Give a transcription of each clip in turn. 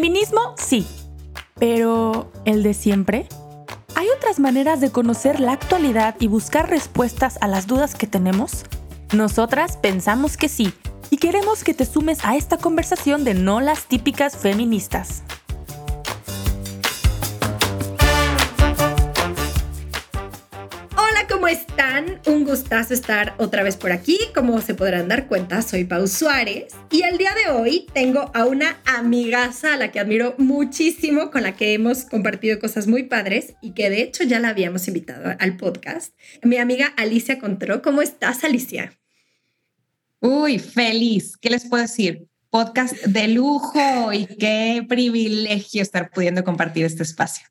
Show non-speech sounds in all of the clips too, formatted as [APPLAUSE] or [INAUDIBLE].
Feminismo, sí. Pero, ¿el de siempre? ¿Hay otras maneras de conocer la actualidad y buscar respuestas a las dudas que tenemos? Nosotras pensamos que sí y queremos que te sumes a esta conversación de no las típicas feministas. Un gustazo estar otra vez por aquí. Como se podrán dar cuenta, soy Pau Suárez y el día de hoy tengo a una amigaza a la que admiro muchísimo, con la que hemos compartido cosas muy padres y que de hecho ya la habíamos invitado al podcast. Mi amiga Alicia Contró. ¿Cómo estás, Alicia? Uy, feliz. ¿Qué les puedo decir? Podcast de lujo y qué privilegio estar pudiendo compartir este espacio.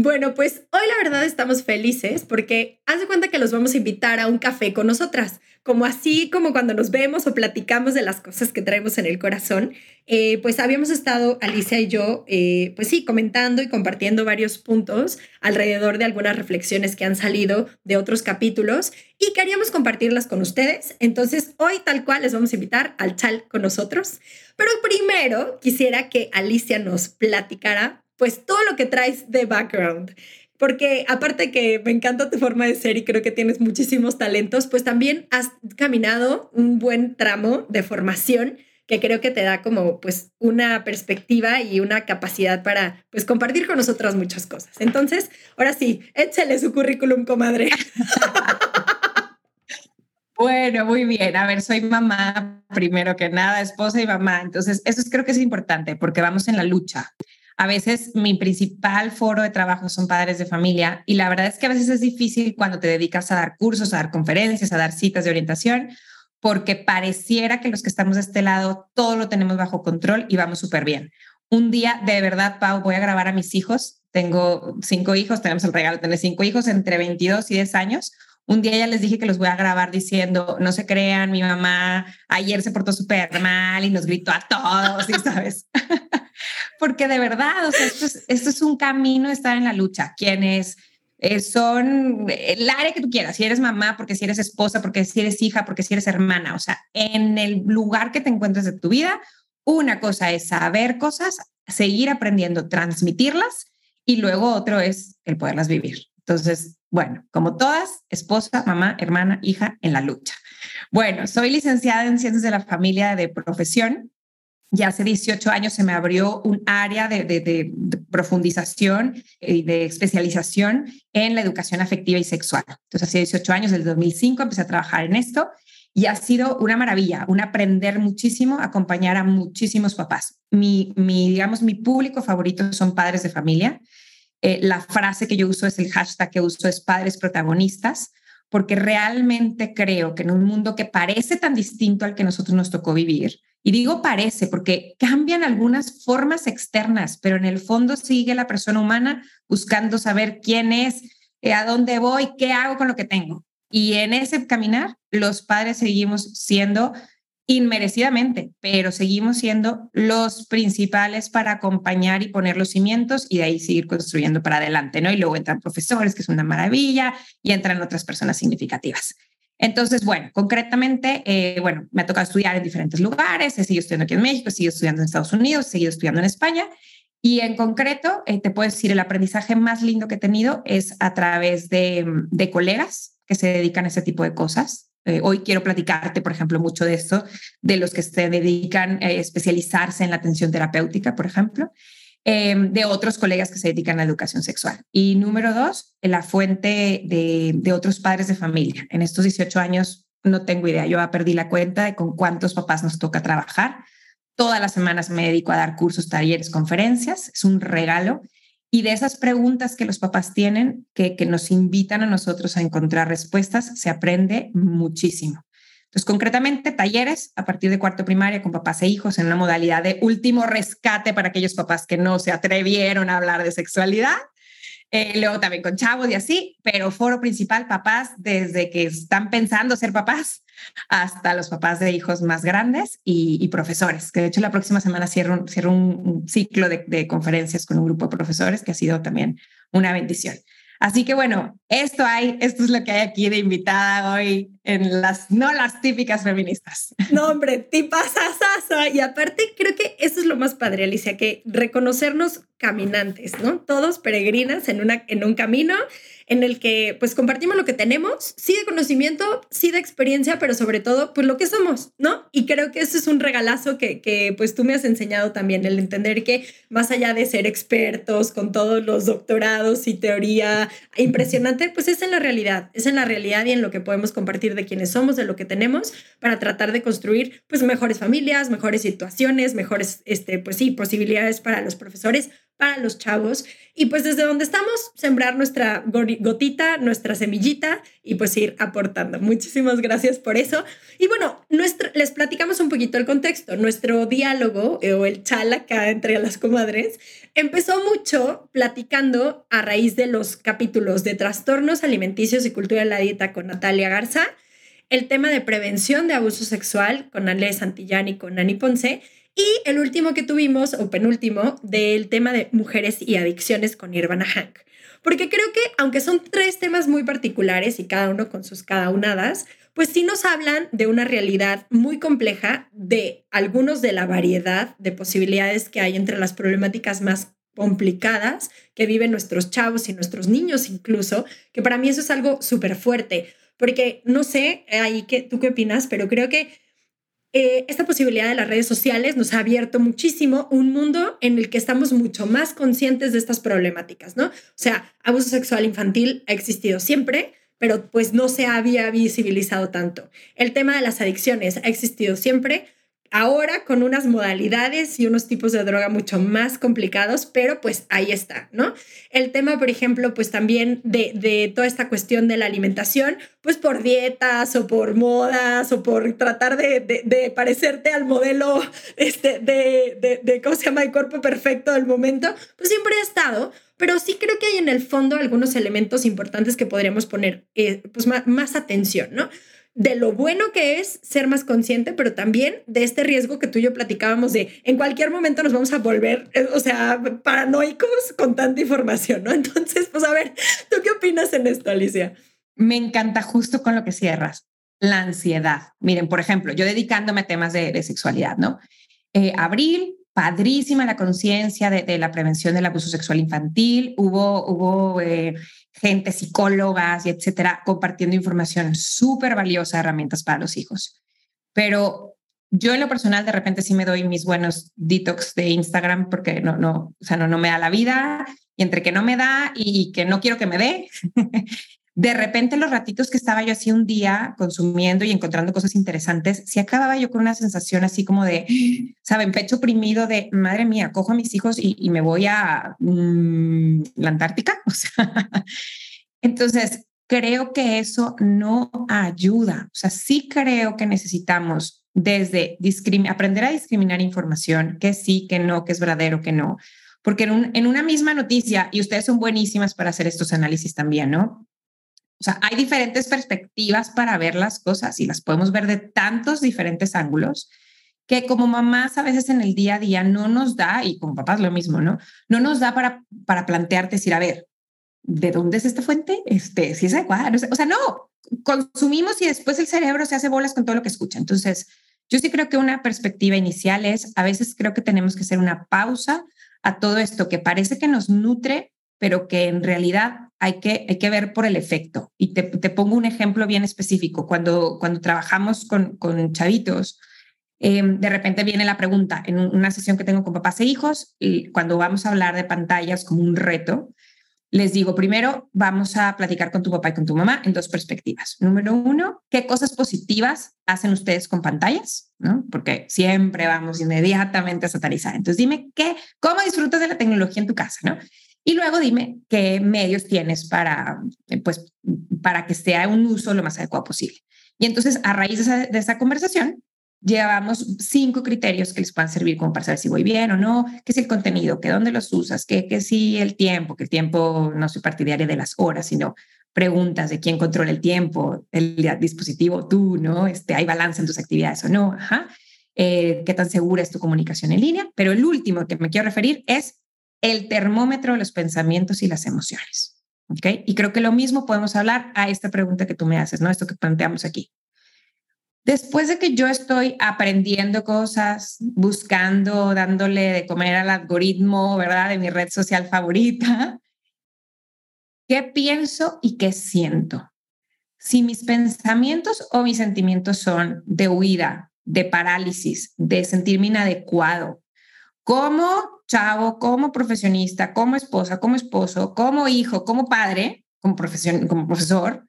Bueno, pues hoy la verdad estamos felices porque haz de cuenta que los vamos a invitar a un café con nosotras, como así como cuando nos vemos o platicamos de las cosas que traemos en el corazón. Eh, pues habíamos estado Alicia y yo, eh, pues sí, comentando y compartiendo varios puntos alrededor de algunas reflexiones que han salido de otros capítulos y queríamos compartirlas con ustedes. Entonces hoy tal cual les vamos a invitar al chal con nosotros. Pero primero quisiera que Alicia nos platicara pues todo lo que traes de background. Porque aparte que me encanta tu forma de ser y creo que tienes muchísimos talentos, pues también has caminado un buen tramo de formación que creo que te da como pues una perspectiva y una capacidad para pues compartir con nosotras muchas cosas. Entonces, ahora sí, échale su currículum, comadre. Bueno, muy bien. A ver, soy mamá primero que nada, esposa y mamá. Entonces, eso creo que es importante porque vamos en la lucha. A veces mi principal foro de trabajo son padres de familia y la verdad es que a veces es difícil cuando te dedicas a dar cursos, a dar conferencias, a dar citas de orientación, porque pareciera que los que estamos de este lado todo lo tenemos bajo control y vamos súper bien. Un día, de verdad, Pau, voy a grabar a mis hijos. Tengo cinco hijos, tenemos el regalo de tener cinco hijos entre 22 y 10 años. Un día ya les dije que los voy a grabar diciendo, no se crean, mi mamá ayer se portó súper mal y nos gritó a todos, sabes. [LAUGHS] porque de verdad, o sea, esto es, esto es un camino estar en la lucha. Quienes eh, son el área que tú quieras, si eres mamá, porque si eres esposa, porque si eres hija, porque si eres hermana, o sea, en el lugar que te encuentres de tu vida, una cosa es saber cosas, seguir aprendiendo, transmitirlas y luego otro es el poderlas vivir. Entonces, bueno, como todas, esposa, mamá, hermana, hija en la lucha. Bueno, soy licenciada en ciencias de la familia de profesión ya hace 18 años se me abrió un área de, profundización y de especialización en la educación afectiva y sexual. Entonces, hace 18 años, desde 2005, empecé a trabajar en esto y ha sido una maravilla, un aprender muchísimo, acompañar a muchísimos papás. Mi, mi digamos, mi público favorito son padres de familia. Eh, la frase que yo uso es el hashtag que uso es padres protagonistas, porque realmente creo que en un mundo que parece tan distinto al que nosotros nos tocó vivir, y digo parece porque cambian algunas formas externas, pero en el fondo sigue la persona humana buscando saber quién es, eh, a dónde voy, qué hago con lo que tengo. Y en ese caminar, los padres seguimos siendo inmerecidamente, pero seguimos siendo los principales para acompañar y poner los cimientos y de ahí seguir construyendo para adelante, ¿no? Y luego entran profesores, que es una maravilla, y entran otras personas significativas. Entonces, bueno, concretamente, eh, bueno, me ha tocado estudiar en diferentes lugares, he seguido estudiando aquí en México, he seguido estudiando en Estados Unidos, he seguido estudiando en España. Y en concreto, eh, te puedo decir, el aprendizaje más lindo que he tenido es a través de, de colegas que se dedican a ese tipo de cosas. Eh, hoy quiero platicarte, por ejemplo, mucho de esto, de los que se dedican a especializarse en la atención terapéutica, por ejemplo. Em, de otros colegas que se dedican a educación sexual. Y número dos, la fuente de, de otros padres de familia. En estos 18 años no tengo idea, yo perdí la cuenta de con cuántos papás nos toca trabajar. Todas las semanas me dedico a dar cursos, talleres, conferencias, es un regalo. Y de esas preguntas que los papás tienen, que, que nos invitan a nosotros a encontrar respuestas, se aprende muchísimo. Entonces, concretamente, talleres a partir de cuarto primaria con papás e hijos en una modalidad de último rescate para aquellos papás que no se atrevieron a hablar de sexualidad. Eh, luego también con chavos y así, pero foro principal, papás, desde que están pensando ser papás hasta los papás de hijos más grandes y, profesores, que de hecho la próxima semana cierro, cierro un, ciclo de, de conferencias con un grupo de profesores que ha sido también una bendición. Así que bueno, esto hay, esto es lo que hay aquí de invitada hoy en las, no las típicas feministas. [LAUGHS] No, hombre, tipasasasa. Y aparte, creo que eso es lo más padre, Alicia, que reconocernos caminantes, ¿no? Todos peregrinas en, una, en un camino en el que pues compartimos lo que tenemos, sí de conocimiento, sí de experiencia, pero sobre todo pues lo que somos, ¿no? Y creo que eso es un regalazo que, que pues tú me has enseñado también, el entender que más allá de ser expertos con todos los doctorados y teoría impresionante, pues es en la realidad, es en la realidad y en lo que podemos compartir de quienes somos, de lo que tenemos, para tratar de construir pues mejores familias, mejores situaciones, mejores, este, pues sí, posibilidades para los profesores, para los chavos y pues desde donde estamos, sembrar nuestra gotita, nuestra semillita y pues ir aportando. Muchísimas gracias por eso. Y bueno, nuestro, les platicamos un poquito el contexto. Nuestro diálogo eh, o el chal acá entre las comadres empezó mucho platicando a raíz de los capítulos de trastornos alimenticios y cultura de la dieta con Natalia Garza, el tema de prevención de abuso sexual con Ale Santillán y con Ani Ponce y el último que tuvimos, o penúltimo, del tema de mujeres y adicciones con Nirvana Hank. Porque creo que, aunque son tres temas muy particulares y cada uno con sus cada unadas, pues sí nos hablan de una realidad muy compleja, de algunos de la variedad de posibilidades que hay entre las problemáticas más complicadas que viven nuestros chavos y nuestros niños incluso, que para mí eso es algo súper fuerte, porque no sé ahí que, tú qué opinas, pero creo que eh, esta posibilidad de las redes sociales nos ha abierto muchísimo un mundo en el que estamos mucho más conscientes de estas problemáticas, ¿no? O sea, abuso sexual infantil ha existido siempre, pero pues no se había visibilizado tanto. El tema de las adicciones ha existido siempre, ahora con unas modalidades y unos tipos de droga mucho más complicados, pero pues ahí está, ¿no? El tema, por ejemplo, pues también de, toda esta cuestión de la alimentación, pues por dietas o por modas o por tratar de, parecerte al modelo este, de, ¿cómo se llama?, el cuerpo perfecto del momento, pues siempre ha estado, pero sí creo que hay en el fondo algunos elementos importantes que podríamos poner eh, pues más atención, ¿no? De lo bueno que es ser más consciente, pero también de este riesgo que tú y yo platicábamos de en cualquier momento nos vamos a volver, eh, o sea, paranoicos con tanta información, ¿no? [LAUGHS] Entonces, pues a ver, ¿tú qué opinas en esto, Alicia? Me encanta justo con lo que cierras, la ansiedad. Miren, por ejemplo, yo dedicándome a temas de, sexualidad, ¿no? Eh, abril, padrísima la conciencia de, la prevención del abuso sexual infantil, hubo, hubo eh, gente, psicólogas y etcétera, compartiendo información súper valiosa, herramientas para los hijos. Pero yo en lo personal de repente sí me doy mis buenos detox de Instagram porque no, no, o sea, no, no me da la vida y entre que no me da y que no quiero que me dé, [LAUGHS] de repente los ratitos que estaba yo así un día consumiendo y encontrando cosas interesantes, sí acababa yo con una sensación así como de, ¿saben? Pecho oprimido de, madre mía, cojo a mis hijos y, me voy a mm, la Antártica. [LAUGHS] Entonces, creo que eso no ayuda. O sea, sí creo que necesitamos desde aprender a discriminar información, que sí, que no, que es verdadero, que no. Porque en una misma noticia, y ustedes son buenísimas para hacer estos análisis también, ¿no? O sea, hay diferentes perspectivas para ver las cosas y las podemos ver de tantos diferentes ángulos que como mamás a veces en el día a día no nos da, y como papás lo mismo, ¿no? No nos da para, para plantearte, decir, a ver, ¿de dónde es esta fuente? Este, si es adecuada. O sea, no, consumimos y después el cerebro se hace bolas con todo lo que escucha. Entonces, yo sí creo que una perspectiva inicial es, a veces creo que tenemos que hacer una pausa a todo esto que parece que nos nutre, pero que en realidad hay que, ver por el efecto. Y te, pongo un ejemplo bien específico. Cuando, trabajamos con, con chavitos, em, de repente viene la pregunta en una sesión que tengo con papás e hijos, y cuando vamos a hablar de pantallas como un reto, les digo, primero vamos a platicar con tu papá y con tu mamá en dos perspectivas. Número uno, ¿qué cosas positivas hacen ustedes con pantallas? ¿No? Porque siempre vamos inmediatamente a satanizar. Entonces dime, ¿qué, ¿cómo disfrutas de la tecnología en tu casa? ¿no? Y luego dime qué medios tienes para, eh, pues, para que sea un uso lo más adecuado posible. Y entonces, a raíz de esa, conversación, llevamos cinco criterios que les puedan servir como para saber si voy bien o no, qué es el contenido, qué dónde los usas, qué, qué sí el tiempo, que el tiempo no soy partidaria de las horas, sino preguntas de quién controla el tiempo, el dispositivo tú, ¿no? Este, ¿Hay balance en tus actividades o no? Ajá. Eh, ¿Qué tan segura es tu comunicación en línea? Pero el último que me quiero referir es el termómetro de los pensamientos y las emociones. ¿ok? Y creo que lo mismo podemos hablar a esta pregunta que tú me haces, ¿no? Esto que planteamos aquí. Después de que yo estoy aprendiendo cosas, buscando, dándole de comer al algoritmo, ¿verdad? De mi red social favorita, ¿qué pienso y qué siento? Si mis pensamientos o mis sentimientos son de huida, de parálisis, de sentirme inadecuado, como chavo, como profesionista, como esposa, como esposo, como hijo, como padre, como, profesión, como profesor,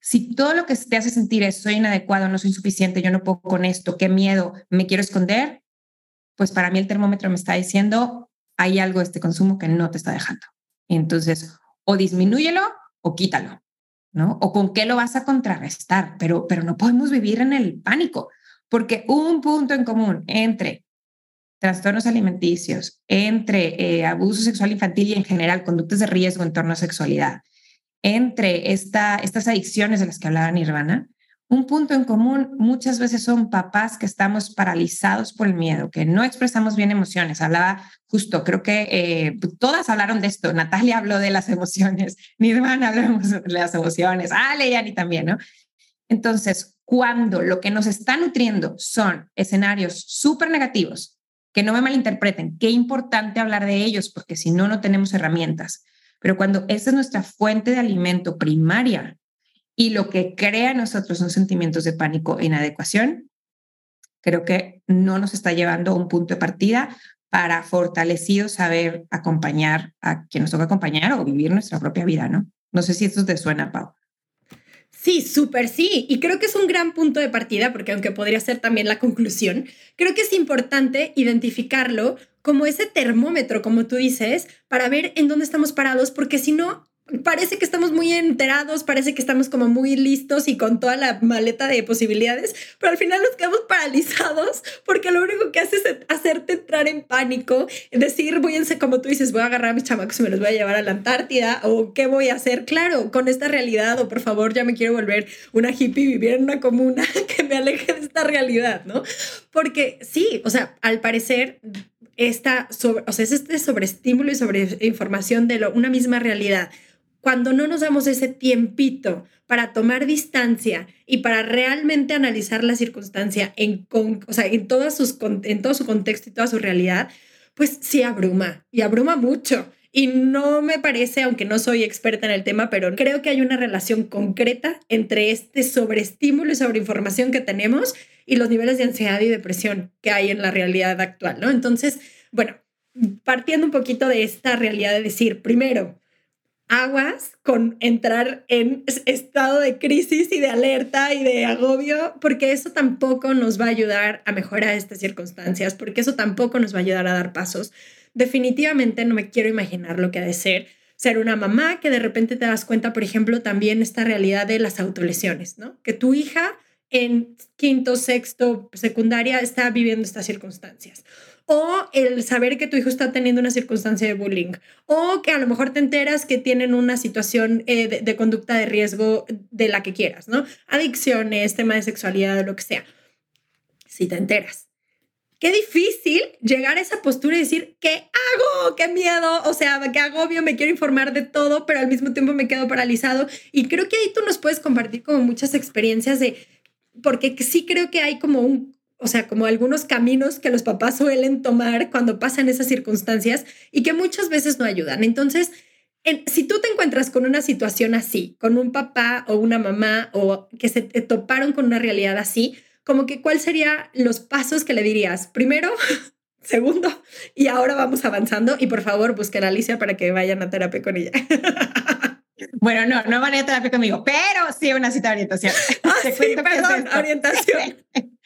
si todo lo que te hace sentir es soy inadecuado, no soy suficiente, yo no puedo con esto, qué miedo, me quiero esconder, pues para mí el termómetro me está diciendo hay algo de este consumo que no te está dejando. Entonces, o disminúyelo o quítalo, ¿no? O con qué lo vas a contrarrestar, pero, pero no podemos vivir en el pánico, porque un punto en común entre trastornos alimenticios, entre eh, abuso sexual infantil y en general conductas de riesgo en torno a sexualidad, entre esta, estas adicciones de las que hablaba Nirvana, un punto en común muchas veces son papás que estamos paralizados por el miedo, que no expresamos bien emociones. Hablaba justo, creo que eh, todas hablaron de esto. Natalia habló de las emociones, [LAUGHS] Nirvana habló de las emociones, Ale y Ani también, ¿no? Entonces, cuando lo que nos está nutriendo son escenarios súper negativos, que no me malinterpreten, qué importante hablar de ellos, porque si no, no tenemos herramientas. Pero cuando esa es nuestra fuente de alimento primaria y lo que crea en nosotros son sentimientos de pánico e inadecuación, creo que no nos está llevando a un punto de partida para fortalecido saber acompañar a quien nos toca acompañar o vivir nuestra propia vida, ¿no? No sé si esto te suena, Pau. Sí, súper sí. Y creo que es un gran punto de partida, porque aunque podría ser también la conclusión, creo que es importante identificarlo como ese termómetro, como tú dices, para ver en dónde estamos parados, porque si no, parece que estamos muy enterados, parece que estamos como muy listos y con toda la maleta de posibilidades, pero al final nos quedamos paralizados porque lo único que hace es hacerte entrar en pánico, decir, voy a, como tú dices, voy a agarrar a mis chamacos y me los voy a llevar a la Antártida o qué voy a hacer, claro, con esta realidad o por favor ya me quiero volver una hippie y vivir en una comuna [LAUGHS] que me aleje de esta realidad, ¿no? Porque sí, o sea, al parecer esta sobre, o sea, es este sobreestímulo y sobre información de lo, una misma realidad cuando no nos damos ese tiempito para tomar distancia y para realmente analizar la circunstancia en, o sea, en, todas sus, en todo su contexto y toda su realidad, pues sí abruma y abruma mucho. Y no me parece, aunque no soy experta en el tema, pero creo que hay una relación concreta entre este sobreestímulo y sobreinformación que tenemos y los niveles de ansiedad y depresión que hay en la realidad actual, ¿no? Entonces, bueno, partiendo un poquito de esta realidad de decir, primero, aguas con entrar en estado de crisis y de alerta y de agobio, porque eso tampoco nos va a ayudar a mejorar estas circunstancias, porque eso tampoco nos va a ayudar a dar pasos. Definitivamente no me quiero imaginar lo que ha de ser ser una mamá que de repente te das cuenta, por ejemplo, también esta realidad de las autolesiones, ¿no? Que tu hija en quinto, sexto, secundaria está viviendo estas circunstancias o el saber que tu hijo está teniendo una circunstancia de bullying, o que a lo mejor te enteras que tienen una situación eh, de, conducta de riesgo de la que quieras, ¿no? Adicciones, tema de sexualidad, lo que sea. Si te enteras. Qué difícil llegar a esa postura y decir, ¿qué hago? ¿Qué miedo? O sea, qué agobio, me quiero informar de todo, pero al mismo tiempo me quedo paralizado. Y creo que ahí tú nos puedes compartir como muchas experiencias de, porque sí creo que hay como un o sea, como algunos caminos que los papás suelen tomar cuando pasan esas circunstancias y que muchas veces no ayudan. Entonces, si tú te encuentras con una situación así, con un papá o una mamá o que se toparon con una realidad así, como que cuál serían los pasos que le dirías? Primero, [LAUGHS] segundo, y ahora vamos avanzando y por favor busquen a Alicia para que vayan a terapia con ella. [LAUGHS] Bueno, no, no van a terapia conmigo, pero sí una cita de orientación. [LAUGHS] Ah, sí, perdón, orientación. [LAUGHS]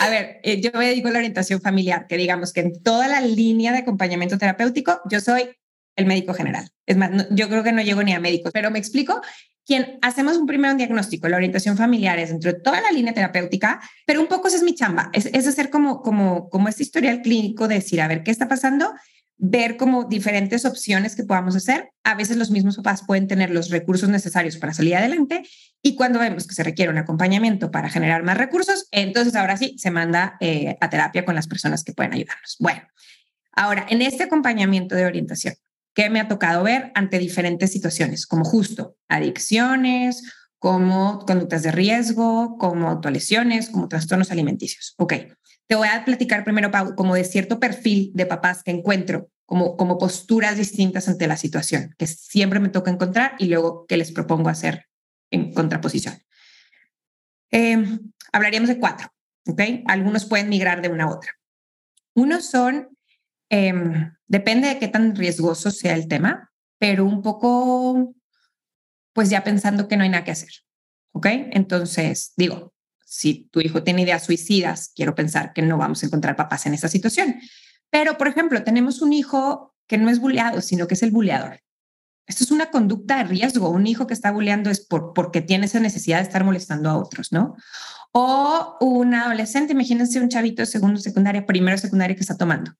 A ver, eh, yo me dedico a la orientación familiar, que digamos que en toda la línea de acompañamiento terapéutico, yo soy el médico general. Es más, yo creo que no llego ni a médicos, pero me explico. Quien hacemos un primer diagnóstico, la orientación familiar es dentro de toda la línea terapéutica, pero un poco esa es mi chamba, es, es hacer como, como, como este historial clínico de decir, a ver, ¿qué está pasando? Ver como diferentes opciones que podamos hacer. A veces los mismos papás pueden tener los recursos necesarios para salir adelante y cuando vemos que se requiere un acompañamiento para generar más recursos, entonces ahora sí se manda eh, a terapia con las personas que pueden ayudarnos. Bueno, ahora en este acompañamiento de orientación, que me ha tocado ver ante diferentes situaciones, como justo adicciones, como conductas de riesgo, como autolesiones, como trastornos alimenticios. Ok, te voy a platicar primero, Pau, como de cierto perfil de papás que encuentro, como, como posturas distintas ante la situación, que siempre me toca encontrar y luego que les propongo hacer en contraposición. Em, hablaríamos de cuatro, ¿ok? Algunos pueden migrar de una a otra. Unos son, em, depende de qué tan riesgoso sea el tema, pero un poco, pues ya pensando que no hay nada que hacer, ¿ok? Entonces, digo, si tu hijo tiene ideas suicidas, quiero pensar que no vamos a encontrar papás en esa situación. Pero, por ejemplo, tenemos un hijo que no es bulleado, sino que es el buleador. Esto es una conducta de riesgo. Un hijo que está bulleando es por, porque tiene esa necesidad de estar molestando a otros, ¿no? O un adolescente, imagínense un chavito de segundo secundaria, primero secundaria que está tomando.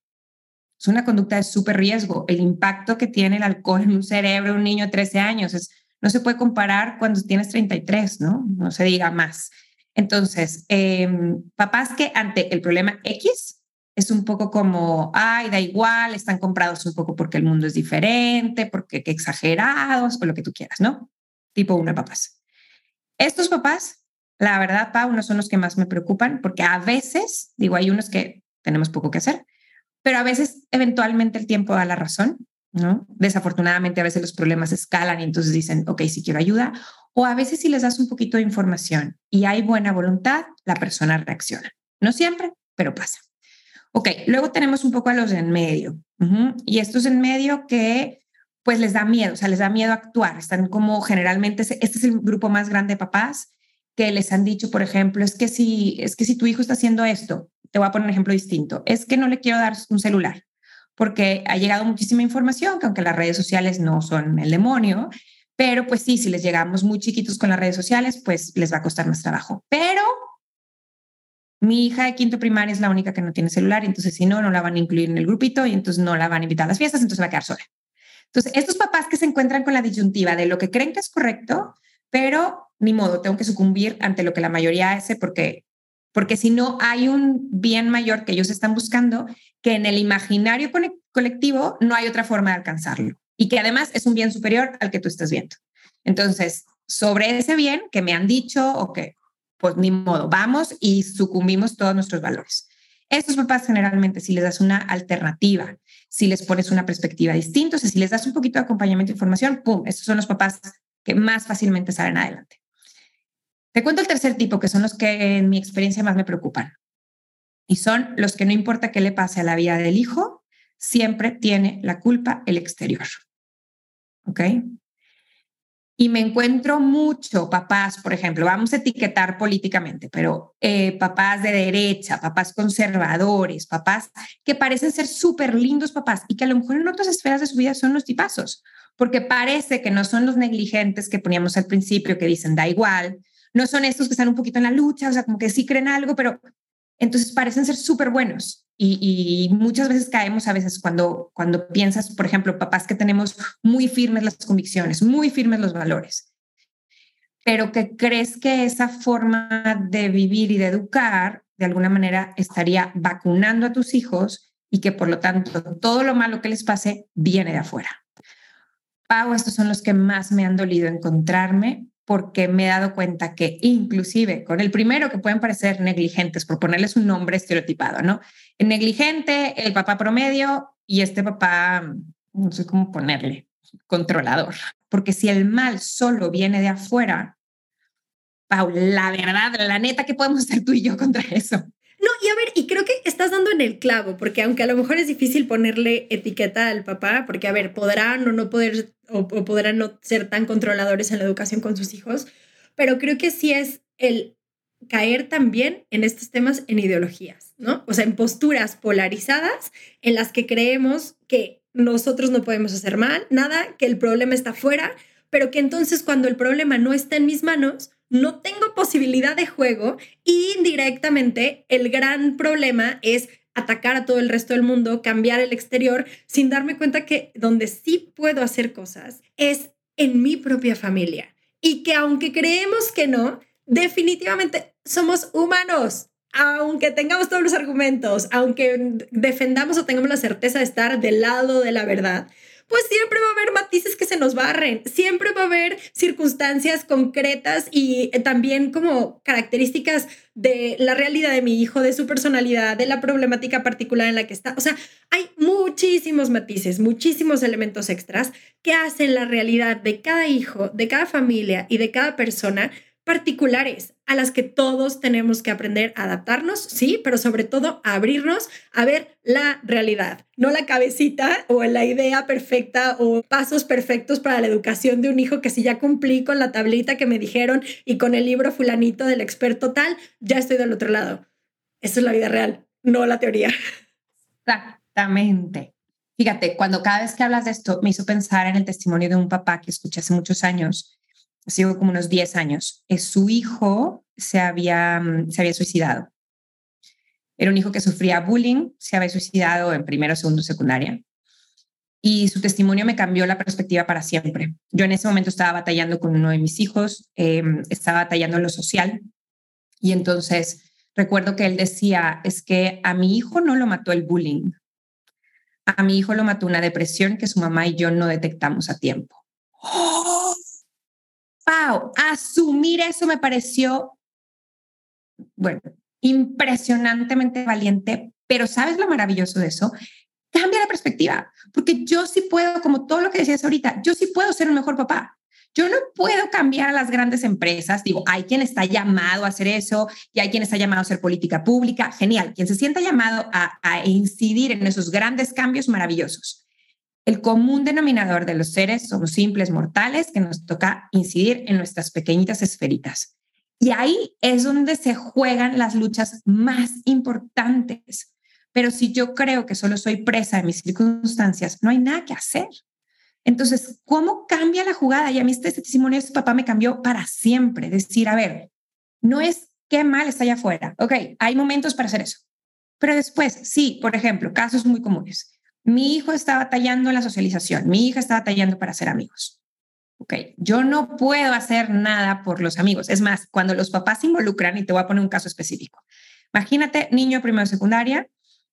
Es una conducta de súper riesgo. El impacto que tiene el alcohol en un cerebro de un niño de 13 años no se puede comparar cuando tienes 33, ¿no? No se diga más. Entonces, em, papás que ante el problema X es un poco como, ay, da igual, están comprados un poco porque el mundo es diferente, porque qué exagerados, o lo que tú quieras, ¿no? Tipo uno de papás. Estos papás, la verdad, Pau, no son los que más me preocupan, porque a veces, digo, hay unos que tenemos poco que hacer, pero a veces eventualmente el tiempo da la razón, ¿no? Desafortunadamente a veces los problemas escalan y entonces dicen, ok, si quiero ayuda, o a veces si les das un poquito de información y hay buena voluntad, la persona reacciona. No siempre, pero pasa. Ok, luego tenemos un poco a los en medio. Y estos en medio que pues les da miedo, o sea, les da miedo actuar. Están como generalmente, este es el grupo más grande de papás que les han dicho, por ejemplo, es que si, es que si tu hijo está haciendo esto, te voy a poner un ejemplo distinto, es que no le quiero dar un celular porque ha llegado muchísima información, que aunque las redes sociales no son el demonio, pero pues sí, si les llegamos muy chiquitos con las redes sociales, pues les va a costar más trabajo. Pero mi hija de quinto primaria es la única que no tiene celular, entonces si no, no la van a incluir en el grupito y entonces no la van a invitar a las fiestas, entonces va a quedar sola. Entonces, estos papás que se encuentran con la disyuntiva de lo que creen que es correcto, pero ni modo, tengo que sucumbir ante lo que la mayoría hace porque, porque si no hay un bien mayor que ellos están buscando, que en el imaginario colectivo no hay otra forma de alcanzarlo y que además es un bien superior al que tú estás viendo. Entonces, sobre ese bien que me han dicho o que, pues ni modo, vamos y sucumbimos todos nuestros valores. Estos papás generalmente, si les das una alternativa, si les pones una perspectiva distinta, si les das un poquito de acompañamiento e información, ¡pum! Estos son los papás que más fácilmente salen adelante. Te cuento el tercer tipo, que son los que en mi experiencia más me preocupan. Y son los que no importa qué le pase a la vida del hijo, siempre tiene la culpa el exterior. ¿Ok? Y me encuentro mucho papás, por ejemplo, vamos a etiquetar políticamente, pero eh, papás de derecha, papás conservadores, papás que parecen ser súper lindos papás y que a lo mejor en otras esferas de su vida son los tipazos, porque parece que no son los negligentes que poníamos al principio, que dicen da igual, no son estos que están un poquito en la lucha, o sea, como que sí creen algo, pero entonces parecen ser súper buenos. Y, muchas veces caemos a veces cuando, cuando piensas, por ejemplo, papás que tenemos muy firmes las convicciones, muy firmes los valores, pero que crees que esa forma de vivir y de educar de alguna manera estaría vacunando a tus hijos y que por lo tanto todo lo malo que les pase viene de afuera. Pau, estos son los que más me han dolido encontrarme porque me he dado cuenta que inclusive con el primero que pueden parecer negligentes, por ponerles un nombre estereotipado, ¿no? El negligente, el papá promedio y este papá, no sé cómo ponerle, controlador. Porque si el mal solo viene de afuera, Paula, la verdad, la neta, ¿qué podemos hacer tú y yo contra eso? No, y a ver, y creo que estás dando en el clavo, porque aunque a lo mejor es difícil ponerle etiqueta al papá, porque a ver, podrán o no poder, o, podrán no ser tan controladores en la educación con sus hijos, pero creo que sí es el caer también en estos temas en ideologías, ¿no? O sea, en posturas polarizadas en las que creemos que nosotros no podemos hacer mal, nada, que el problema está fuera, pero que entonces cuando el problema no está en mis manos, no tengo posibilidad de juego y indirectamente el gran problema es atacar a todo el resto del mundo, cambiar el exterior, sin darme cuenta que donde sí puedo hacer cosas es en mi propia familia. Y que aunque creemos que no, definitivamente somos humanos. Aunque tengamos todos los argumentos, aunque defendamos o tengamos la certeza de estar del lado de la verdad, pues siempre va a haber matices que se nos barren, siempre va a haber circunstancias concretas y eh, también como características de la realidad de mi hijo, de su personalidad, de la problemática particular en la que está. O sea, hay muchísimos matices, muchísimos elementos extras que hacen la realidad de cada hijo, de cada familia y de cada persona particulares a las que todos tenemos que aprender a adaptarnos, sí, pero sobre todo a abrirnos a ver la realidad, no la cabecita o la idea perfecta o pasos perfectos para la educación de un hijo que si ya cumplí con la tablita que me dijeron y con el libro fulanito del experto tal, ya estoy del otro lado. Eso es la vida real, no la teoría. Exactamente. Fíjate, cuando cada vez que hablas de esto me hizo pensar en el testimonio de un papá que escuché hace muchos años sigo como unos 10 años, es su hijo se había, mm, se había suicidado. Era un hijo que sufría bullying, se había suicidado en primero, segundo, secundaria. Y su testimonio me cambió la perspectiva para siempre. Yo en ese momento estaba batallando con uno de mis hijos, em, estaba batallando en lo social. Y entonces recuerdo que él decía, es que a mi hijo no lo mató el bullying. A mi hijo lo mató una depresión que su mamá y yo no detectamos a tiempo. ¡Oh! Wow, asumir eso me pareció, bueno, impresionantemente valiente, pero ¿sabes lo maravilloso de eso? Cambia la perspectiva, porque yo sí puedo, como todo lo que decías ahorita, yo sí puedo ser un mejor papá. Yo no puedo cambiar a las grandes empresas. Digo, hay quien está llamado a hacer eso y hay quien está llamado a hacer política pública. Genial. Quien se sienta llamado a, a incidir en esos grandes cambios maravillosos el común denominador de los seres somos simples mortales que nos toca incidir en nuestras pequeñitas esferitas. Y ahí es donde se juegan las luchas más importantes. Pero si yo creo que solo soy presa de mis circunstancias, no hay nada que hacer. Entonces, ¿cómo cambia la jugada? Y a mí este testimonio de su papá me cambió para siempre. Decir, a ver, no es qué mal está allá afuera. Ok, hay momentos para hacer eso. Pero después, sí, por ejemplo, casos muy comunes mi hijo está batallando en la socialización, mi hija está batallando para ser amigos. Ok, yo no puedo hacer nada por los amigos. Es más, cuando los papás se involucran, y te voy a poner un caso específico. Imagínate, niño primero secundaria,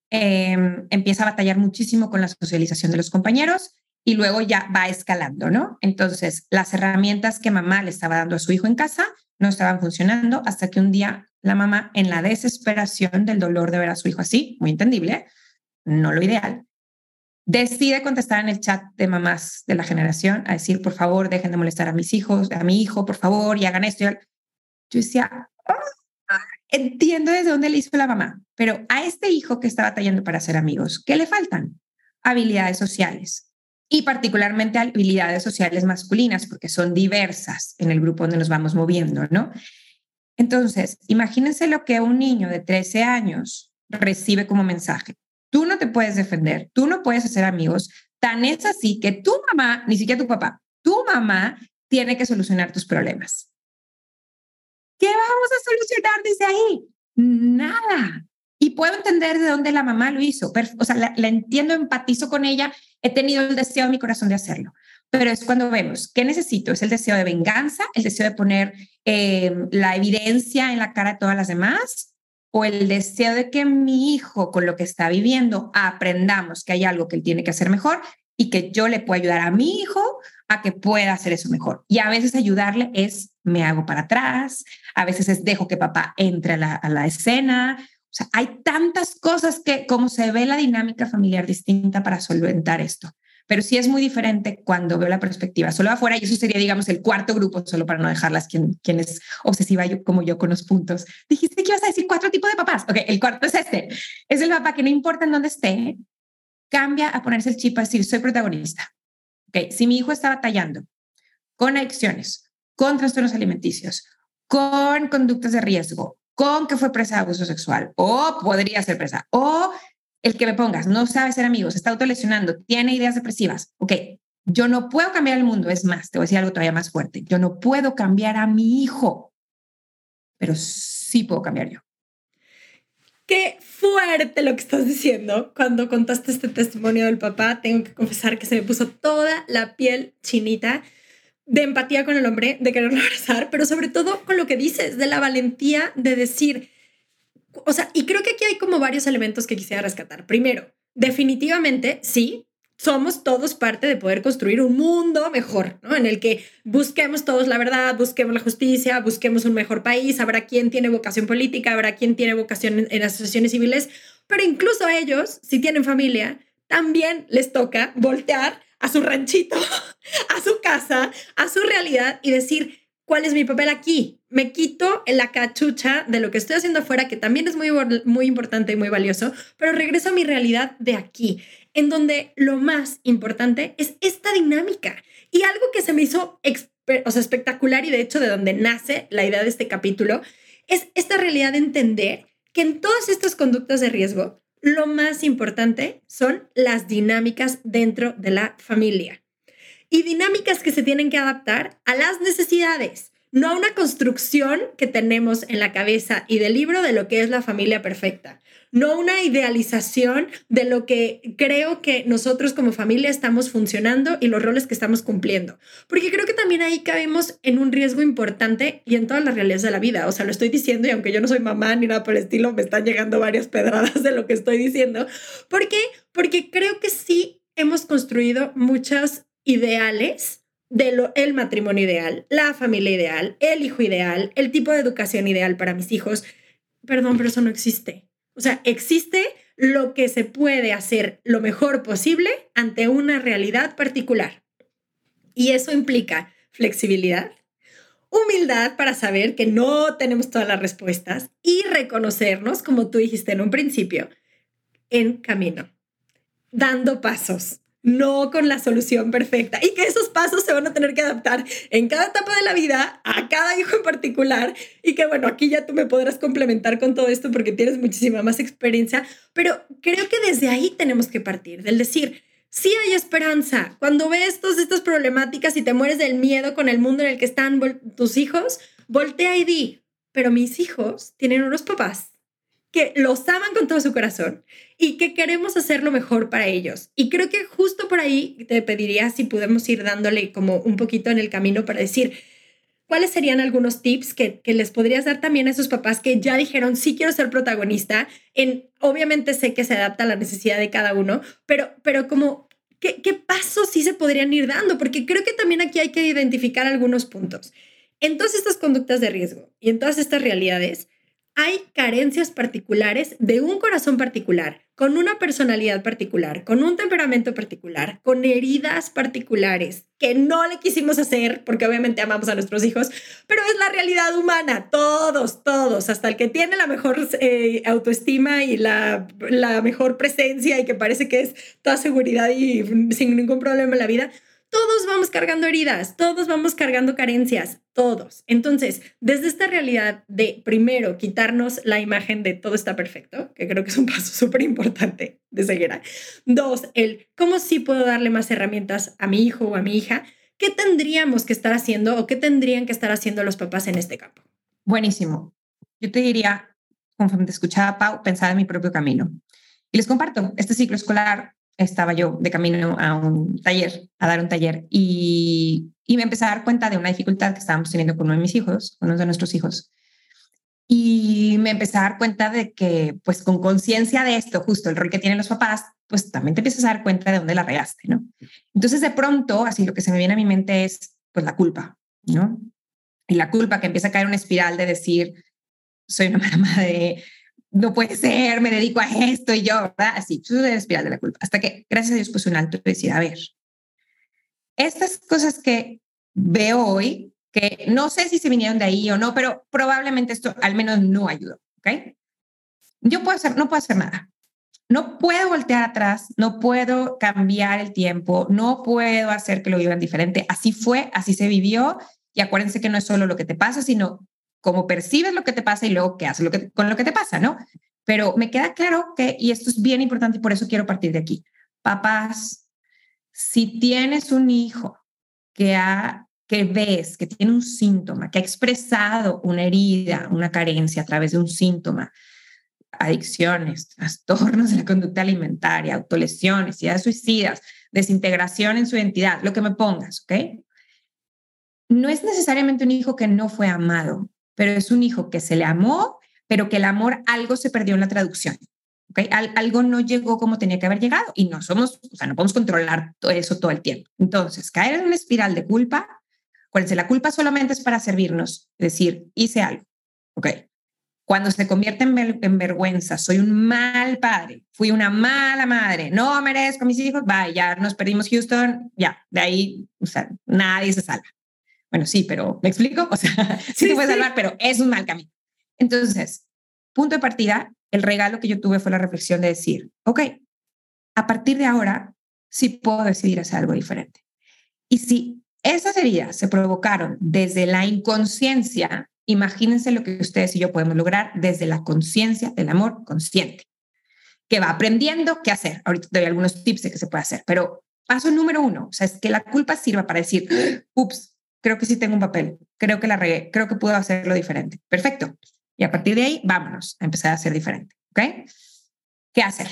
em, empieza a batallar muchísimo con la socialización de los compañeros y luego ya va escalando, ¿no? Entonces, las herramientas que mamá le estaba dando a su hijo en casa no estaban funcionando hasta que un día la mamá, en la desesperación del dolor de ver a su hijo así, muy entendible, no lo ideal, decide contestar en el chat de mamás de la generación a decir, por favor, dejen de molestar a mis hijos, a mi hijo, por favor, y hagan esto. Yo decía, ah, entiendo desde dónde le hizo la mamá, pero a este hijo que está batallando para ser amigos, ¿qué le faltan? Habilidades sociales y particularmente habilidades sociales masculinas, porque son diversas en el grupo donde nos vamos moviendo, ¿no? Entonces, imagínense lo que un niño de 13 años recibe como mensaje. Tú no te puedes defender, tú no puedes hacer amigos. Tan es así que tu mamá, ni siquiera tu papá, tu mamá tiene que solucionar tus problemas. ¿Qué vamos a solucionar desde ahí? Nada. Y puedo entender de dónde la mamá lo hizo. O sea, la, entiendo, empatizo con ella. He tenido el deseo en mi corazón de hacerlo. Pero es cuando vemos, ¿qué necesito? Es el deseo de venganza, el deseo de poner eh, la evidencia en la cara de todas las demás, o el deseo de que mi hijo con lo que está viviendo aprendamos que hay algo que él tiene que hacer mejor y que yo le puedo ayudar a mi hijo a que pueda hacer eso mejor. Y a veces ayudarle es me hago para atrás, a veces es dejo que papá entre a la, a la escena. O sea, hay tantas cosas que como se ve la dinámica familiar distinta para solventar esto pero sí es muy diferente cuando veo la perspectiva solo afuera y eso sería, digamos, el cuarto grupo, solo para no dejarlas quien, quien es obsesiva yo, como yo con los puntos. Dijiste que ibas a decir cuatro tipos de papás. Ok, el cuarto es este. Es el papá que no importa en dónde esté, cambia a ponerse el chip a decir, soy protagonista. Ok, si mi hijo está batallando con adicciones, con trastornos alimenticios, con conductas de riesgo, con que fue presa de abuso sexual o podría ser presa o el que me pongas no sabe ser amigos, está autolesionando, tiene ideas depresivas, ok, yo no puedo cambiar el mundo, es más, te voy a decir algo todavía más fuerte, yo no puedo cambiar a mi hijo, pero sí puedo cambiar yo. Qué fuerte lo que estás diciendo. Cuando contaste este testimonio del papá, tengo que confesar que se me puso toda la piel chinita de empatía con el hombre, de quererlo [LAUGHS] abrazar, pero sobre todo con lo que dices, de la valentía de decir, o sea, y creo que aquí hay como varios elementos que quisiera rescatar. Primero, definitivamente, sí, somos todos parte de poder construir un mundo mejor, ¿no? En el que busquemos todos la verdad, busquemos la justicia, busquemos un mejor país, habrá quien tiene vocación política, habrá quien tiene vocación en, en asociaciones civiles, pero incluso a ellos, si tienen familia, también les toca voltear a su ranchito, [LAUGHS] a su casa, a su realidad y decir, ¿cuál es mi papel aquí? Me quito la cachucha de lo que estoy haciendo afuera, que también es muy, muy importante y muy valioso, pero regreso a mi realidad de aquí, en donde lo más importante es esta dinámica. Y algo que se me hizo o sea, espectacular y de hecho de donde nace la idea de este capítulo, es esta realidad de entender que en todas estas conductas de riesgo, lo más importante son las dinámicas dentro de la familia. Y dinámicas que se tienen que adaptar a las necesidades, no a una construcción que tenemos en la cabeza y del libro de lo que es la familia perfecta no una idealización de lo que creo que nosotros como familia estamos funcionando y los roles que estamos cumpliendo. Porque creo que también ahí caemos en un riesgo importante y en todas las realidades de la vida. O sea, lo estoy diciendo y aunque yo no soy mamá ni nada por el estilo, me están llegando varias pedradas de lo que estoy diciendo. ¿Por qué? Porque creo que sí hemos construido muchos ideales de lo, el matrimonio ideal, la familia ideal, el hijo ideal, el tipo de educación ideal para mis hijos. Perdón, pero eso no existe. O sea, existe lo que se puede hacer lo mejor posible ante una realidad particular. Y eso implica flexibilidad, humildad para saber que no tenemos todas las respuestas y reconocernos, como tú dijiste en un principio, en camino, dando pasos, no con la solución perfecta y que esos pasos se van a tener que adaptar en cada etapa de la vida, a cada hijo en particular y que bueno, aquí ya tú me podrás complementar con todo esto porque tienes muchísima más experiencia, pero creo que desde ahí tenemos que partir, del decir, sí hay esperanza. Cuando ves todas estas problemáticas y te mueres del miedo con el mundo en el que están tus hijos, voltea y di, pero mis hijos tienen unos papás que los aman con todo su corazón y que queremos hacer lo mejor para ellos. Y creo que justo por ahí te pediría si podemos ir dándole como un poquito en el camino para decir, ¿cuáles serían algunos tips que, les podrías dar también a esos papás que ya dijeron, sí quiero ser protagonista? En, obviamente sé que se adapta a la necesidad de cada uno, pero, pero como, ¿qué, ¿qué pasos sí se podrían ir dando? Porque creo que también aquí hay que identificar algunos puntos. En todas estas conductas de riesgo y en todas estas realidades, hay carencias particulares de un corazón particular, con una personalidad particular, con un temperamento particular, con heridas particulares que no le quisimos hacer porque obviamente amamos a nuestros hijos, pero es la realidad humana, todos, todos, hasta el que tiene la mejor eh, autoestima y la, la mejor presencia y que parece que es toda seguridad y sin ningún problema en la vida todos vamos cargando heridas, todos vamos cargando carencias, todos. Entonces, desde esta realidad de primero quitarnos la imagen de todo está perfecto, que creo que es un paso [LAUGHS] súper importante de ceguera. Dos, el cómo sí puedo darle más herramientas a mi hijo o a mi hija. ¿Qué tendríamos que estar haciendo o qué tendrían que estar haciendo los papás en este campo? Buenísimo. Yo te diría, conforme te escuchaba, Pau, pensar en mi propio camino. Y les comparto, este ciclo escolar estaba yo de camino a un taller, a dar un taller, y, me empecé a dar cuenta de una dificultad que estábamos teniendo con uno de mis hijos, uno de nuestros hijos. Y me empecé a dar cuenta de que, pues con conciencia de esto, justo el rol que tienen los papás, pues también te empiezas a dar cuenta de dónde la regaste, ¿no? Entonces, de pronto, así lo que se me viene a mi mente es, pues, la culpa, ¿no? Y la culpa que empieza a caer una espiral de decir, soy una mala madre, no puede ser, me dedico a esto y yo, ¿verdad? Así, de espiral de la culpa. Hasta que, gracias a Dios, puse un alto y decir, a ver, estas cosas que veo hoy, que no sé si se vinieron de ahí o no, pero probablemente esto al menos no ayudó, ¿ok? Yo puedo hacer, no puedo hacer nada. No puedo voltear atrás, no puedo cambiar el tiempo, no puedo hacer que lo vivan diferente. Así fue, así se vivió. Y acuérdense que no es solo lo que te pasa, sino cómo percibes lo que te pasa y luego qué haces lo que, con lo que te pasa, ¿no? Pero me queda claro que, y esto es bien importante y por eso quiero partir de aquí, papás, si tienes un hijo que, ha, que ves que tiene un síntoma, que ha expresado una herida, una carencia a través de un síntoma, adicciones, [LAUGHS] trastornos de la conducta alimentaria, autolesiones, ideas suicidas, desintegración en su identidad, lo que me pongas, ¿ok? No es necesariamente un hijo que no fue amado, pero es un hijo que se le amó, pero que el amor algo se perdió en la traducción. ¿okay? algo no llegó como tenía que haber llegado y no somos, o sea, no podemos controlar todo eso todo el tiempo. Entonces, caer en una espiral de culpa, acuérdense, la culpa solamente es para servirnos, decir, hice algo, ¿ok? Cuando se convierte en, en, vergüenza, soy un mal padre, fui una mala madre, no merezco a mis hijos, vaya, ya nos perdimos Houston, ya, de ahí, o sea, nadie se salva. Bueno, sí, pero ¿me explico? [LAUGHS] O sea, sí, sí te puedes salvar, pero es un mal camino. Entonces, punto de partida, el regalo que yo tuve fue la reflexión de decir, ok, a partir de ahora sí puedo decidir hacer algo diferente. Y si esas heridas se provocaron desde la inconsciencia, imagínense lo que ustedes y yo podemos lograr desde la conciencia del amor consciente, que va aprendiendo qué hacer. Ahorita te doy algunos tips de qué se puede hacer, pero paso número uno, o sea, es que la culpa sirva para decir, ups, creo que sí tengo un papel, creo que la regué, creo que puedo hacerlo diferente. Perfecto. Y a partir de ahí, vámonos a empezar a hacer diferente. ¿Ok? ¿Qué hacer?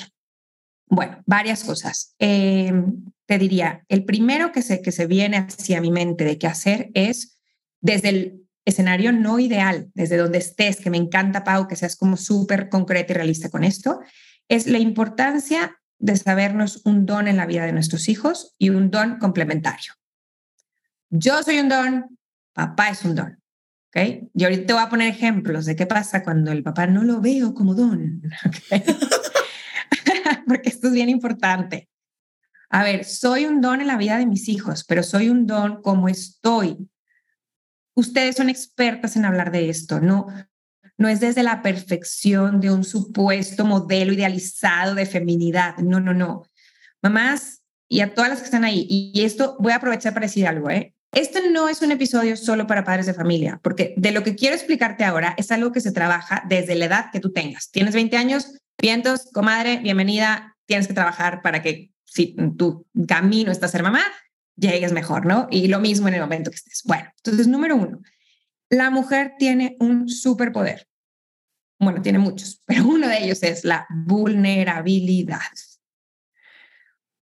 Bueno, varias cosas. Em, te diría, el primero que se, que se viene hacia mi mente de qué hacer es desde el escenario no ideal, desde donde estés, que me encanta, Pau, que seas como súper concreta y realista con esto, es la importancia de sabernos un don en la vida de nuestros hijos y un don complementario. Yo soy un don, papá es un don. ¿ok? Y ahorita te voy a poner ejemplos de qué pasa cuando el papá no lo veo como don, [LAUGHS] [LAUGHS] porque esto es bien importante. A ver, soy un don en la vida de mis hijos, pero soy un don como estoy. Ustedes son expertas en hablar de esto, no, no es desde la perfección de un supuesto modelo idealizado de feminidad, no, no, no. Mamás y a todas las que están ahí, y esto voy a aprovechar para decir algo, ¿eh? Este no es un episodio solo para padres de familia, porque de lo que quiero explicarte ahora es algo que se trabaja desde la edad que tú tengas. Tienes 20 años, vientos, comadre, bienvenida, tienes que trabajar para que si tu camino está a ser mamá, llegues mejor, ¿no? Y lo mismo en el momento que estés. Bueno, entonces, número uno, la mujer tiene un superpoder. Bueno, tiene muchos, [LAUGHS] pero uno de ellos es la vulnerabilidad.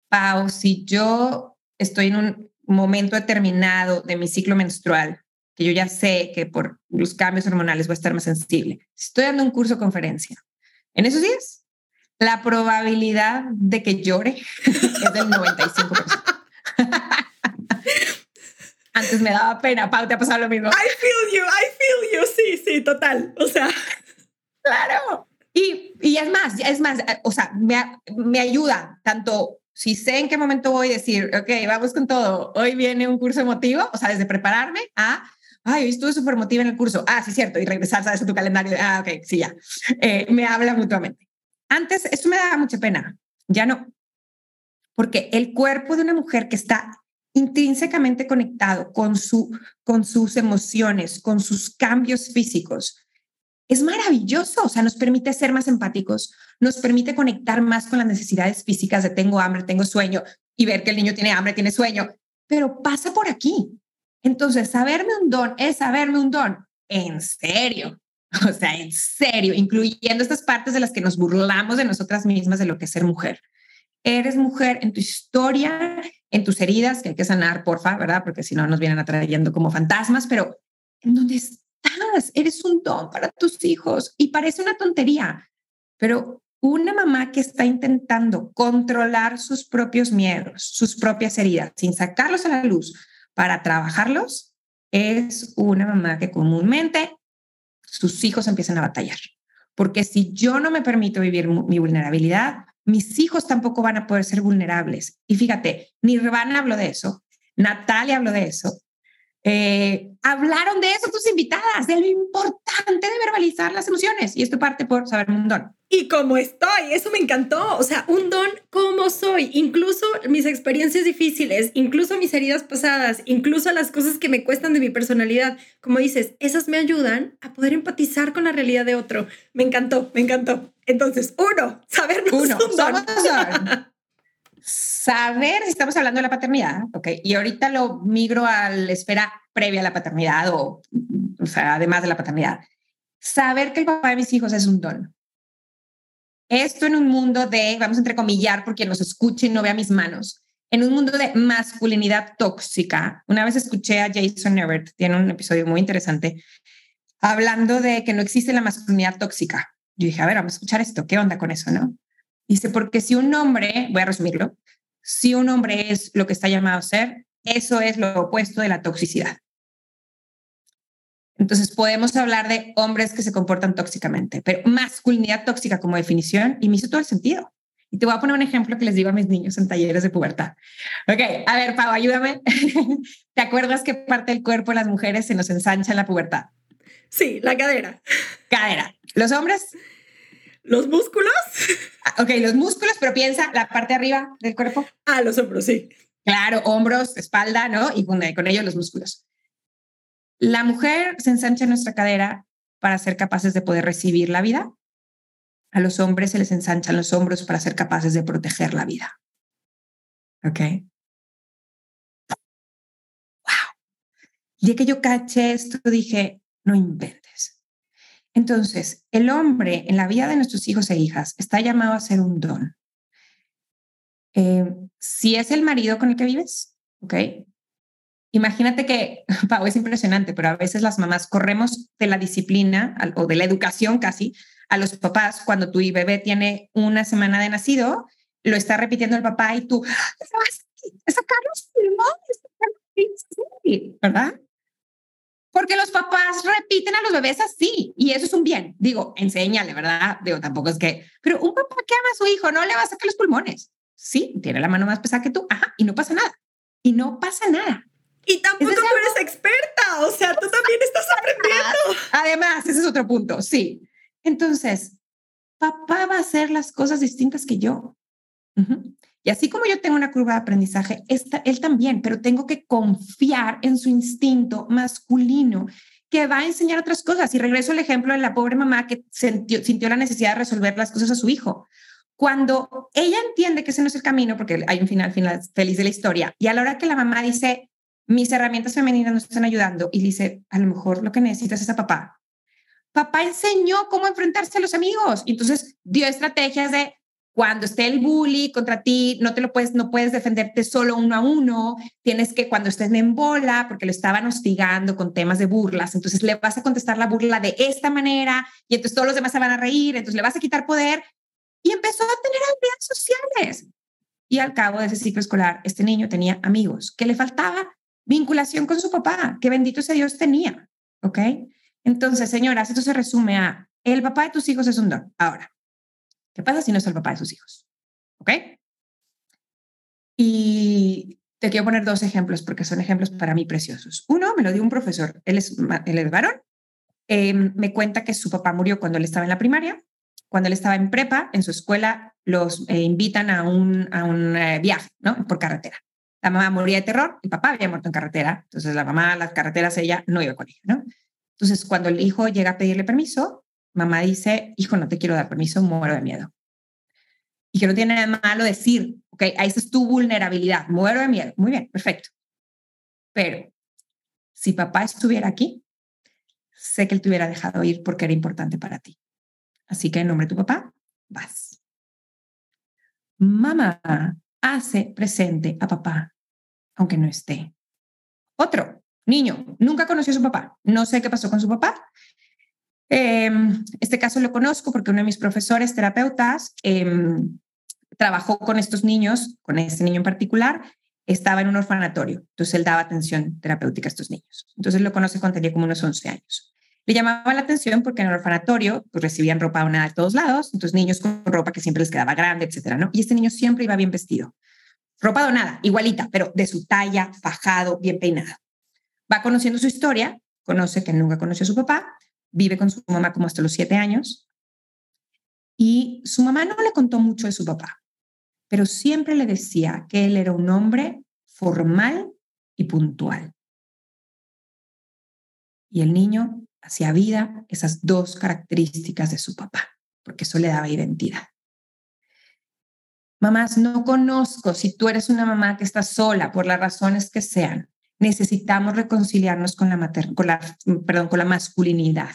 Pau, si yo estoy en un momento determinado de mi ciclo menstrual, que yo ya sé que por los cambios hormonales voy a estar más sensible, si estoy dando un curso o conferencia, en esos días, la probabilidad de que llore [LAUGHS] es del 95%. [LAUGHS] Antes me daba pena, Pau, te ha pasado lo mismo. I feel you, I feel you, sí, sí, total. O sea, claro. Y, y es más, es más, o sea, me, me ayuda tanto si sé en qué momento voy a decir, ok, vamos con todo, hoy viene un curso emotivo, o sea, desde prepararme a, ay, hoy estuve súper emotiva en el curso, ah, sí, cierto, y regresar, sabes, a tu calendario, ah, ok, sí, ya, eh, me habla mutuamente. Antes, esto me daba mucha pena, ya no, porque el cuerpo de una mujer que está intrínsecamente conectado con, su, con sus emociones, con sus cambios físicos, es maravilloso, o sea, nos permite ser más empáticos, nos permite conectar más con las necesidades físicas de tengo hambre, tengo sueño y ver que el niño tiene hambre, tiene sueño, pero pasa por aquí. Entonces, saberme un don es saberme un don, en serio, [LAUGHS] o sea, en serio, incluyendo estas partes de las que nos burlamos de nosotras mismas de lo que es ser mujer. Eres mujer en tu historia, en tus heridas, que hay que sanar, porfa, ¿verdad? Porque si no nos vienen atrayendo como fantasmas, pero en donde eres un don para tus hijos y parece una tontería, pero una mamá que está intentando controlar sus propios miedos, sus propias heridas, sin sacarlos a la luz para trabajarlos, es una mamá que comúnmente sus hijos empiezan a batallar. Porque si yo no me permito vivir mi vulnerabilidad, mis hijos tampoco van a poder ser vulnerables. Y fíjate, Nirvana habló de eso, Natalia habló de eso, eh, hablaron de eso tus invitadas, de lo importante de verbalizar las emociones. Y esto parte por saber un don. Y como estoy, eso me encantó. O sea, un don como soy, incluso mis experiencias difíciles, incluso mis heridas pasadas, incluso las cosas que me cuestan de mi personalidad. Como dices, esas me ayudan a poder empatizar con la realidad de otro. Me encantó, me encantó. Entonces, uno, sabernos uno, un don. [LAUGHS] saber si estamos hablando de la paternidad, ¿ok? Y ahorita lo migro a la espera previa a la paternidad o, o sea, además de la paternidad. Saber que el papá de mis hijos es un don. Esto en un mundo de, vamos a entrecomillar porque nos escuche y no vea mis manos, en un mundo de masculinidad tóxica. Una vez escuché a Jason Everett, tiene un episodio muy interesante, hablando de que no existe la masculinidad tóxica, Yo dije, a ver, vamos a escuchar esto, ¿qué onda con eso, no? Dice, porque si un hombre, voy a resumirlo, si un hombre es lo que está llamado a ser, eso es lo opuesto de la toxicidad. Entonces podemos hablar de hombres que se comportan tóxicamente, pero masculinidad tóxica como definición y me hizo todo el sentido. Y te voy a poner un ejemplo que les digo a mis niños en talleres de pubertad. Ok, a ver, Pau, ayúdame. [LAUGHS] ¿Te acuerdas qué parte del cuerpo de las mujeres se nos ensancha en la pubertad? Sí, la cadera. Cadera. ¿Los hombres? ¿Los músculos? Ah, ok, los músculos, pero piensa la parte arriba del cuerpo. Ah, los hombros, sí. Claro, hombros, espalda, ¿no? Y con, con ellos los músculos. La mujer se ensancha en nuestra cadera para ser capaces de poder recibir la vida. A los hombres se les ensanchan los hombros para ser capaces de proteger la vida. ¿Ok? ¡Wow! Y que yo caché esto, dije, no inventes. Entonces, el hombre en la vida de nuestros hijos e hijas está llamado a ser un don. Eh, si es el marido con el que vives, ¿ok? Imagínate que, [LAUGHS] Pau, es impresionante, pero a veces las mamás corremos de la disciplina o de la educación casi a los papás cuando tu bebé tiene una semana de nacido, lo está repitiendo el papá y tú, los ¿verdad? Porque los papás repiten a los bebés así y eso es un bien. Digo, enséñale, ¿verdad? Digo, tampoco es que, pero un papá que ama a su hijo no le va a sacar los pulmones. Sí, tiene la mano más pesada que tú, ajá, y no pasa nada. Y no pasa nada. Y tampoco tú eres experta, o sea, tú también estás aprendiendo. Además, ese es otro punto, sí. Entonces, papá va a hacer las cosas distintas que yo. Y así como yo tengo una curva de aprendizaje, él también, pero tengo que confiar en su instinto masculino que va a enseñar otras cosas. Y regreso al ejemplo de la pobre mamá que sintió, la necesidad de resolver las cosas a su hijo. Cuando ella entiende que ese no es el camino, porque hay un final, feliz de la historia, y a la hora que la mamá dice, mis herramientas femeninas no están ayudando y dice, a lo mejor lo que necesitas es a papá. Papá enseñó cómo enfrentarse a los amigos. Entonces dio estrategias de cuando esté el bully contra ti, no te lo puedes, no puedes defenderte solo uno a uno. Tienes que, cuando estés en bola, porque lo estaban hostigando con temas de burlas, entonces le vas a contestar la burla de esta manera y entonces todos los demás se van a reír, entonces le vas a quitar poder. Y empezó a tener habilidades sociales. Y al cabo de ese ciclo escolar, este niño tenía amigos. que le faltaba? vinculación con su papá, que bendito sea Dios tenía, ¿ok? Entonces, señoras, esto se resume a, el papá de tus hijos es un don. Ahora, ¿qué pasa si no es el papá de sus hijos? ¿Ok? Y te quiero poner dos ejemplos porque son ejemplos para mí preciosos. Uno me lo dio un profesor, él es, él es varón, em, me cuenta que su papá murió cuando él estaba en la primaria, cuando él estaba en prepa, en su escuela los eh, invitan a un, a un eh, viaje, ¿no? Por carretera. La mamá moría de terror, el papá había muerto en carretera, entonces la mamá, las carreteras, ella no iba con ella, ¿no? Entonces, cuando el hijo llega a pedirle permiso, mamá dice, hijo, no te quiero dar permiso, muero de miedo. Y que no tiene nada malo decir, ok, ahí es tu vulnerabilidad, muero de miedo. Muy bien, perfecto. Pero si papá estuviera aquí, sé que él te hubiera dejado ir porque era importante para ti. Así que en nombre de tu papá, vas. Mamá hace presente a papá aunque no esté. Otro, niño, nunca conoció a su papá, no sé qué pasó con su papá. Em, este caso lo conozco porque uno de mis profesores terapeutas em, trabajó con estos niños, con este niño en particular, estaba en un orfanatorio, entonces él daba atención terapéutica a estos niños. Entonces lo conoce cuando tenía como unos 11 años. Le llamaba la atención porque en el orfanatorio pues, recibían ropa una de todos lados, entonces niños con ropa que siempre les quedaba grande, etcétera, ¿no? Y este niño siempre iba bien vestido. Ropa donada, igualita, pero de su talla, fajado, bien peinado. Va conociendo su historia, conoce que nunca conoció a su papá, vive con su mamá como hasta los siete años, y su mamá no le contó mucho de su papá, pero siempre le decía que él era un hombre formal y puntual. Y el niño hacía vida esas dos características de su papá, porque eso le daba identidad. Mamás, no conozco si tú eres una mamá que está sola por las razones que sean. Necesitamos reconciliarnos con la, con la, perdón, con la masculinidad,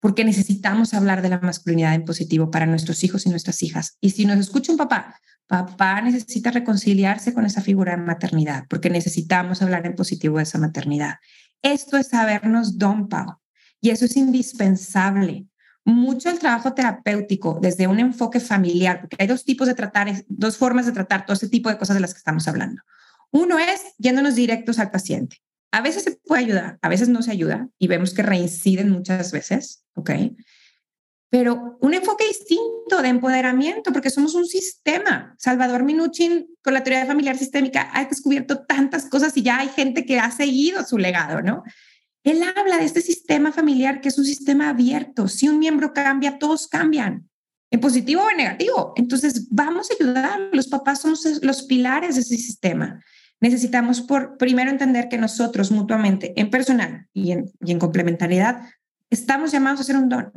porque necesitamos hablar de la masculinidad en positivo para nuestros hijos y nuestras hijas. Y si nos escucha un papá, papá necesita reconciliarse con esa figura de maternidad, porque necesitamos hablar en positivo de esa maternidad. Esto es sabernos don Pau, y eso es indispensable, mucho el trabajo terapéutico desde un enfoque familiar, porque hay dos tipos de tratar, dos formas de tratar todo ese tipo de cosas de las que estamos hablando. Uno es yéndonos directos al paciente. A veces se puede ayudar, a veces no se ayuda y vemos que reinciden muchas veces, ¿ok? Pero un enfoque distinto de empoderamiento, porque somos un sistema. Salvador Minuchin, con la teoría familiar sistémica, ha descubierto tantas cosas y ya hay gente que ha seguido su legado, ¿no? Él habla de este sistema familiar que es un sistema abierto. Si un miembro cambia, todos cambian, en positivo o en negativo. Entonces, vamos a ayudar. Los papás somos los pilares de ese sistema. Necesitamos por primero entender que nosotros mutuamente, en personal y en, complementariedad, estamos llamados a hacer un don.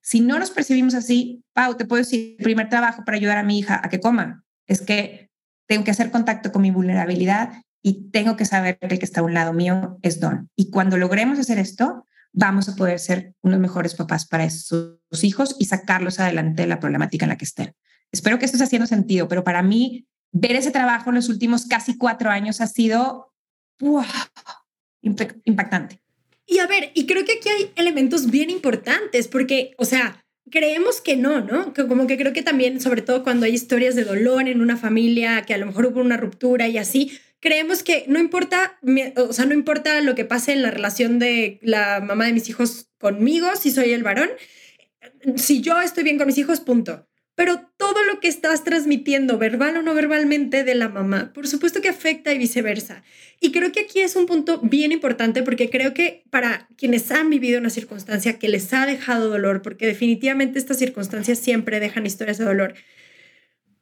Si no nos percibimos así, Pau, te puedo decir, primer trabajo para ayudar a mi hija a que coma es que tengo que hacer contacto con mi vulnerabilidad y tengo que saber que el que está a un lado mío es Don. Y cuando logremos hacer esto, vamos a poder ser unos mejores papás para esos hijos y sacarlos adelante de la problemática en la que estén. Espero que esto esté haciendo sentido, pero para mí ver ese trabajo en los últimos casi cuatro años ha sido impactante. Y a ver, y creo que aquí hay elementos bien importantes, porque, o sea, creemos que no, ¿no? Como que creo que también, sobre todo cuando hay historias de dolor en una familia, que a lo mejor hubo una ruptura y así, creemos que no importa, o sea, no importa lo que pase en la relación de la mamá de mis hijos conmigo, si soy el varón, si yo estoy bien con mis hijos, punto. Pero todo lo que estás transmitiendo, verbal o no verbalmente, de la mamá, por supuesto que afecta y viceversa. Y creo que aquí es un punto bien importante porque creo que para quienes han vivido una circunstancia que les ha dejado dolor, porque definitivamente estas circunstancias siempre dejan historias de dolor,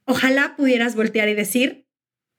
ojalá pudieras voltear y decir,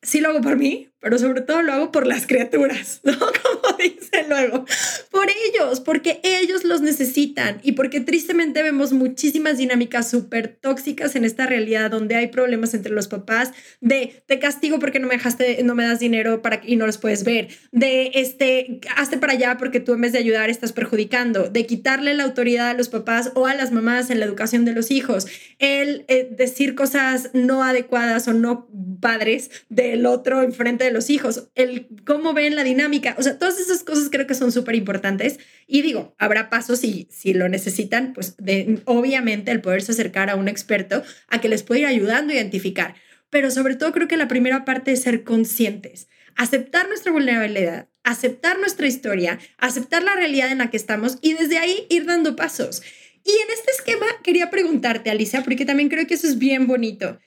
sí lo hago por mí, pero sobre todo lo hago por las criaturas, [LAUGHS] ¿no? [LAUGHS] Como [LAUGHS] luego, por ellos, porque ellos los necesitan y porque tristemente vemos muchísimas dinámicas súper tóxicas en esta realidad donde hay problemas entre los papás de te castigo porque no me dejaste, no me das dinero para y no los puedes ver, de este, hazte para allá porque tú en vez de ayudar estás perjudicando, de quitarle la autoridad a los papás o a las mamás en la educación de los hijos, el eh, decir cosas no adecuadas o no padres del otro enfrente de los hijos, el cómo ven la dinámica, o sea, todas esas cosas creo que son súper importantes y digo, habrá pasos y si lo necesitan, pues de, obviamente el poderse acercar a un experto a que les pueda ir ayudando a identificar, pero sobre todo creo que la primera parte es ser conscientes, aceptar nuestra vulnerabilidad, aceptar nuestra historia, aceptar la realidad en la que estamos y desde ahí ir dando pasos. Y en este esquema quería preguntarte, Alicia, porque también creo que eso es bien bonito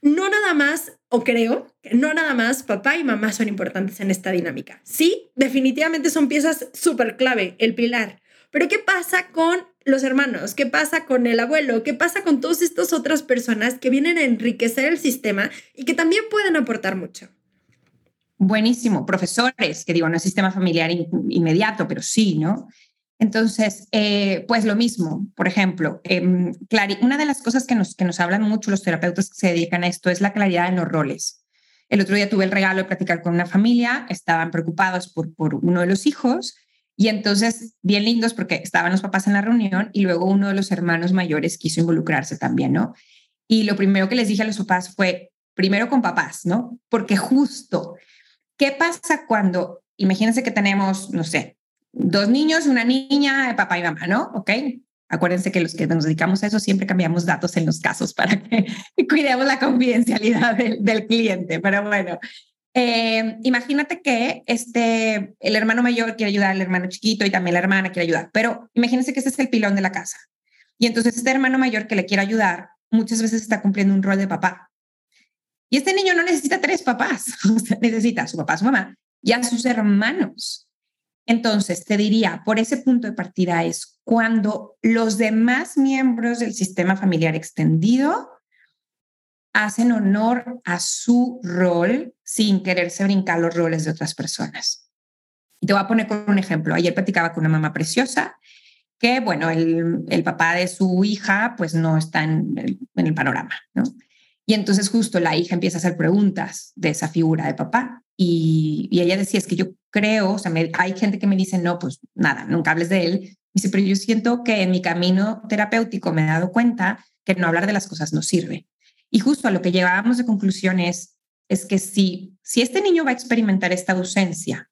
no nada más, o creo que no nada más papá y mamá son importantes en esta dinámica. Sí, definitivamente son piezas súper clave, el pilar. Pero ¿qué pasa con los hermanos? ¿Qué pasa con el abuelo? ¿Qué pasa con todas estas otras personas que vienen a enriquecer el sistema y que también pueden aportar mucho? Buenísimo, profesores, que digo, no es sistema familiar inmediato, pero sí, ¿no? Entonces, eh, pues lo mismo, por ejemplo, eh, una de las cosas que nos, que nos hablan mucho los terapeutas que se dedican a esto es la claridad en los roles. El otro día tuve el regalo de platicar con una familia, estaban preocupados por, por uno de los hijos y entonces, bien lindos porque estaban los papás en la reunión y luego uno de los hermanos mayores quiso involucrarse también, ¿no? Y lo primero que les dije a los papás fue, primero con papás, ¿no? Porque justo, ¿qué pasa cuando, imagínense que tenemos, no sé, dos niños, una niña, papá y mamá, ¿no? ¿Ok? Acuérdense que los que nos dedicamos a eso siempre cambiamos datos en los casos para que [LAUGHS] cuidemos la confidencialidad del, cliente. Pero bueno, eh, imagínate que este, el hermano mayor quiere ayudar al hermano chiquito y también la hermana quiere ayudar, pero imagínense que ese es el pilón de la casa. Y entonces este hermano mayor que le quiere ayudar muchas veces está cumpliendo un rol de papá. Y este niño no necesita tres papás, [LAUGHS] necesita a su papá, a su mamá y a sus hermanos. Entonces, te diría, por ese punto de partida es cuando los demás miembros del sistema familiar extendido hacen honor a su rol sin quererse brincar los roles de otras personas. Y te voy a poner con un ejemplo. Ayer platicaba con una mamá preciosa que, bueno, el, papá de su hija pues no está en el, panorama, ¿no? Y entonces justo la hija empieza a hacer preguntas de esa figura de papá y, ella decía, es que yo creo, o sea, hay gente que me dice, no, pues nada, nunca hables de él. Dice, pero yo siento que en mi camino terapéutico me he dado cuenta que no hablar de las cosas no sirve. Y justo a lo que llegábamos de conclusión es, es que si, si este niño va a experimentar esta ausencia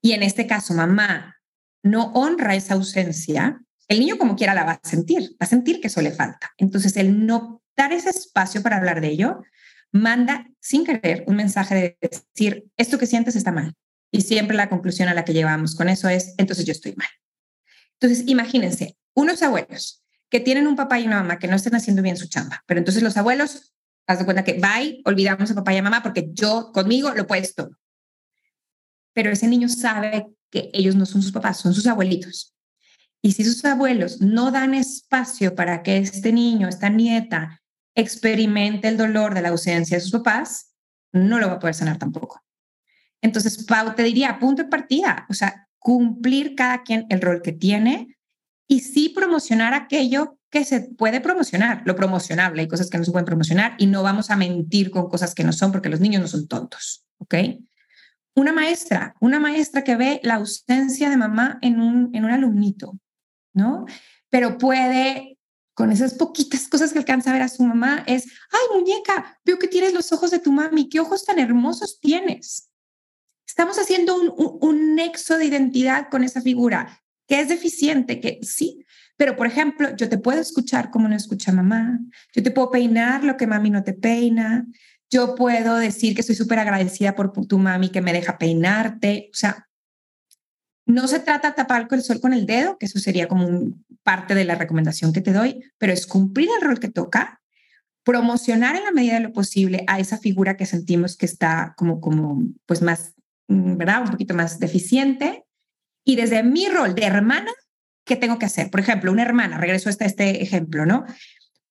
y en este caso mamá no honra esa ausencia, el niño como quiera la va a sentir, va a sentir que eso le falta. Entonces, el no dar ese espacio para hablar de ello, manda sin querer un mensaje de decir, esto que sientes está mal. Y siempre la conclusión a la que llevamos con eso es, entonces yo estoy mal. Entonces, imagínense, unos abuelos que tienen un papá y una mamá que no estén haciendo bien su chamba, pero entonces los abuelos, haz de cuenta que, bye, olvidamos a papá y a mamá porque yo conmigo lo puedes todo. Pero ese niño sabe que ellos no son sus papás, son sus abuelitos. Y si sus abuelos no dan espacio para que este niño, esta nieta, experimente el dolor de la ausencia de sus papás, no lo va a poder sanar tampoco. Entonces, Pau te diría, punto de partida, o sea, cumplir cada quien el rol que tiene y sí promocionar aquello que se puede promocionar, lo promocionable. Hay cosas que no se pueden promocionar y no vamos a mentir con cosas que no son porque los niños no son tontos, ¿ok? Una maestra, una maestra que ve la ausencia de mamá en un, en un alumnito, ¿no? Pero puede, con esas poquitas cosas que alcanza a ver a su mamá, es, ay, muñeca, veo que tienes los ojos de tu mami, qué ojos tan hermosos tienes. Estamos haciendo un, un, nexo de identidad con esa figura, que es deficiente, que sí, pero por ejemplo, yo te puedo escuchar como no escucha mamá, yo te puedo peinar lo que mami no te peina, yo puedo decir que estoy súper agradecida por tu mami que me deja peinarte, o sea, no se trata de tapar el sol con el dedo, que eso sería como parte de la recomendación que te doy, pero es cumplir el rol que toca, promocionar en la medida de lo posible a esa figura que sentimos que está como, como pues más, ¿verdad? Un poquito más deficiente. Y desde mi rol de hermana, ¿qué tengo que hacer? Por ejemplo, una hermana, regreso a este, este ejemplo, ¿no?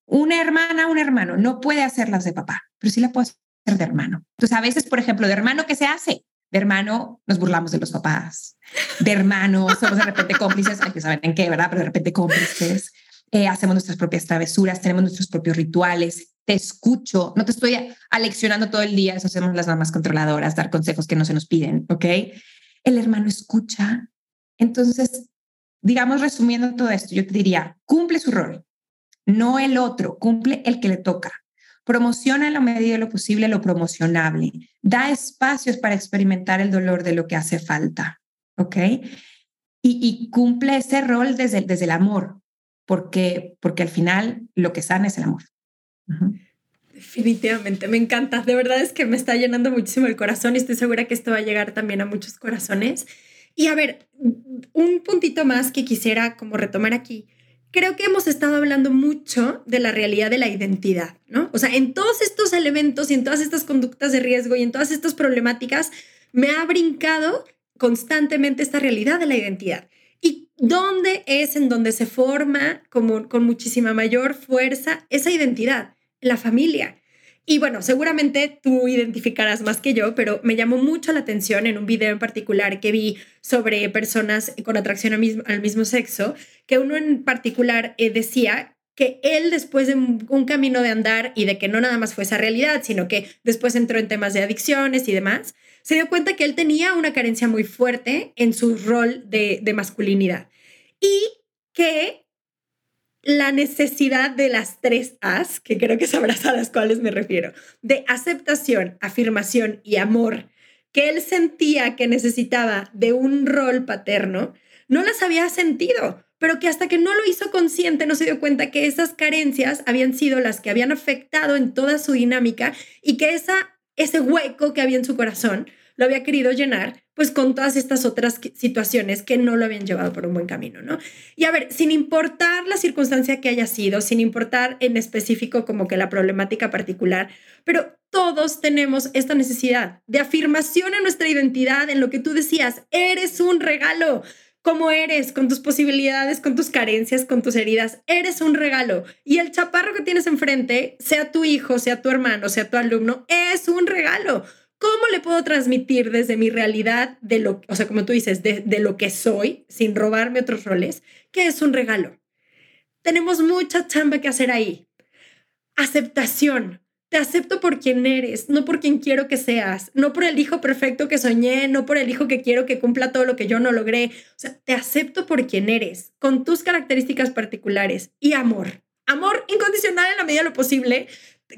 Una hermana, un hermano, no puede hacerlas de papá, pero sí la puedo hacer de hermano. Entonces, a veces, por ejemplo, de hermano, ¿qué se hace? de hermano nos burlamos de los papás, de hermano somos de repente cómplices, hay que saber en qué, ¿verdad? Pero de repente cómplices, eh, hacemos nuestras propias travesuras, tenemos nuestros propios rituales, te escucho, no te estoy aleccionando todo el día, eso hacemos las mamás controladoras, dar consejos que no se nos piden, ¿ok? El hermano escucha. Entonces, digamos, resumiendo todo esto, yo te diría, cumple su rol, no el otro, cumple el que le toca. Promociona en la medida de lo posible lo promocionable. Da espacios para experimentar el dolor de lo que hace falta. ¿Ok? Y, cumple ese rol desde, desde el amor, porque, porque al final lo que sana es el amor. Definitivamente, me encanta. De verdad es que me está llenando muchísimo el corazón y estoy segura que esto va a llegar también a muchos corazones. Y a ver, un puntito más que quisiera como retomar aquí creo que hemos estado hablando mucho de la realidad de la identidad, ¿no? O sea, en todos estos elementos y en todas estas conductas de riesgo y en todas estas problemáticas, me ha brincado constantemente esta realidad de la identidad. ¿Y dónde es en donde se forma como, con muchísima mayor fuerza esa identidad? La familia. Y bueno, seguramente tú identificarás más que yo, pero me llamó mucho la atención en un video en particular que vi sobre personas con atracción al mismo, sexo, que uno en particular eh, decía que él después de un camino de andar y de que no nada más fue esa realidad, sino que después entró en temas de adicciones y demás, se dio cuenta que él tenía una carencia muy fuerte en su rol de, de masculinidad y que la necesidad de las tres As, que creo que sabrás a las cuales me refiero, de aceptación, afirmación y amor, que él sentía que necesitaba de un rol paterno, no las había sentido, pero que hasta que no lo hizo consciente no se dio cuenta que esas carencias habían sido las que habían afectado en toda su dinámica y que esa, ese hueco que había en su corazón lo había querido llenar, pues con todas estas otras situaciones que no lo habían llevado por un buen camino, ¿no? Y a ver, sin importar la circunstancia que haya sido, sin importar en específico como que la problemática particular, pero todos tenemos esta necesidad de afirmación en nuestra identidad, en lo que tú decías, eres un regalo. Como eres, con tus posibilidades, con tus carencias, con tus heridas, eres un regalo. Y el chaparro que tienes enfrente, sea tu hijo, sea tu hermano, sea tu alumno, es un regalo ¿Cómo le puedo transmitir desde mi realidad, de lo, o sea, como tú dices, de, de lo que soy, sin robarme otros roles, que es un regalo? Tenemos mucha chamba que hacer ahí. Aceptación. Te acepto por quien eres, no por quien quiero que seas, no por el hijo perfecto que soñé, no por el hijo que quiero que cumpla todo lo que yo no logré. O sea, te acepto por quien eres, con tus características particulares y amor. Amor incondicional en la medida de lo posible,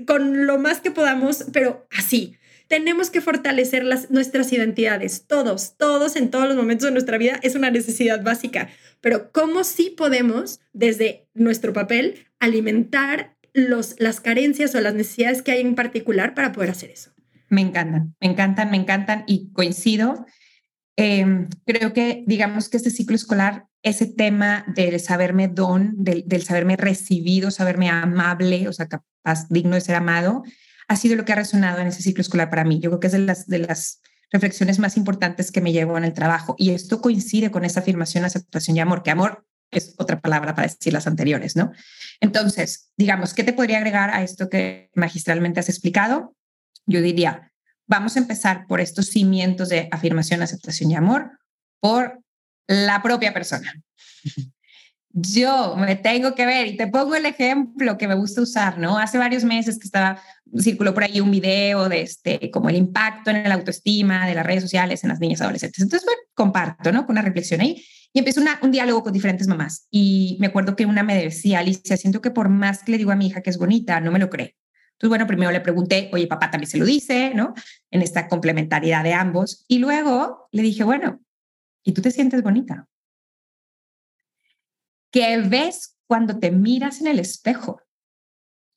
con lo más que podamos, pero así tenemos que fortalecer las, nuestras identidades, todos, todos en todos los momentos de nuestra vida es una necesidad básica, pero ¿cómo sí podemos desde nuestro papel alimentar los, las carencias o las necesidades que hay en particular para poder hacer eso? Me encantan, me encantan, me encantan y coincido. Em, creo que, digamos que este ciclo escolar, ese tema del saberme don, del, del saberme recibido, saberme amable, o sea, capaz, digno de ser amado, ha sido lo que ha resonado en ese ciclo escolar para mí. Yo creo que es de las, de las reflexiones más importantes que me llevo en el trabajo. Y esto coincide con esa afirmación, aceptación y amor, que amor es otra palabra para decir las anteriores, ¿no? Entonces, digamos, ¿qué te podría agregar a esto que magistralmente has explicado? Yo diría, vamos a empezar por estos cimientos de afirmación, aceptación y amor, por la propia persona. [LAUGHS] Yo me tengo que ver y te pongo el ejemplo que me gusta usar, ¿no? Hace varios meses que estaba, circuló por ahí un video de este, como el impacto en la autoestima de las redes sociales en las niñas adolescentes. Entonces, bueno, comparto, ¿no? Con una reflexión ahí y empiezo un diálogo con diferentes mamás. Y me acuerdo que una me decía, Alicia, siento que por más que le digo a mi hija que es bonita, no me lo cree. Entonces, bueno, primero le pregunté, oye, papá también se lo dice, ¿no? En esta complementariedad de ambos. Y luego le dije, bueno, ¿y tú te sientes bonita? ¿Qué ves cuando te miras en el espejo?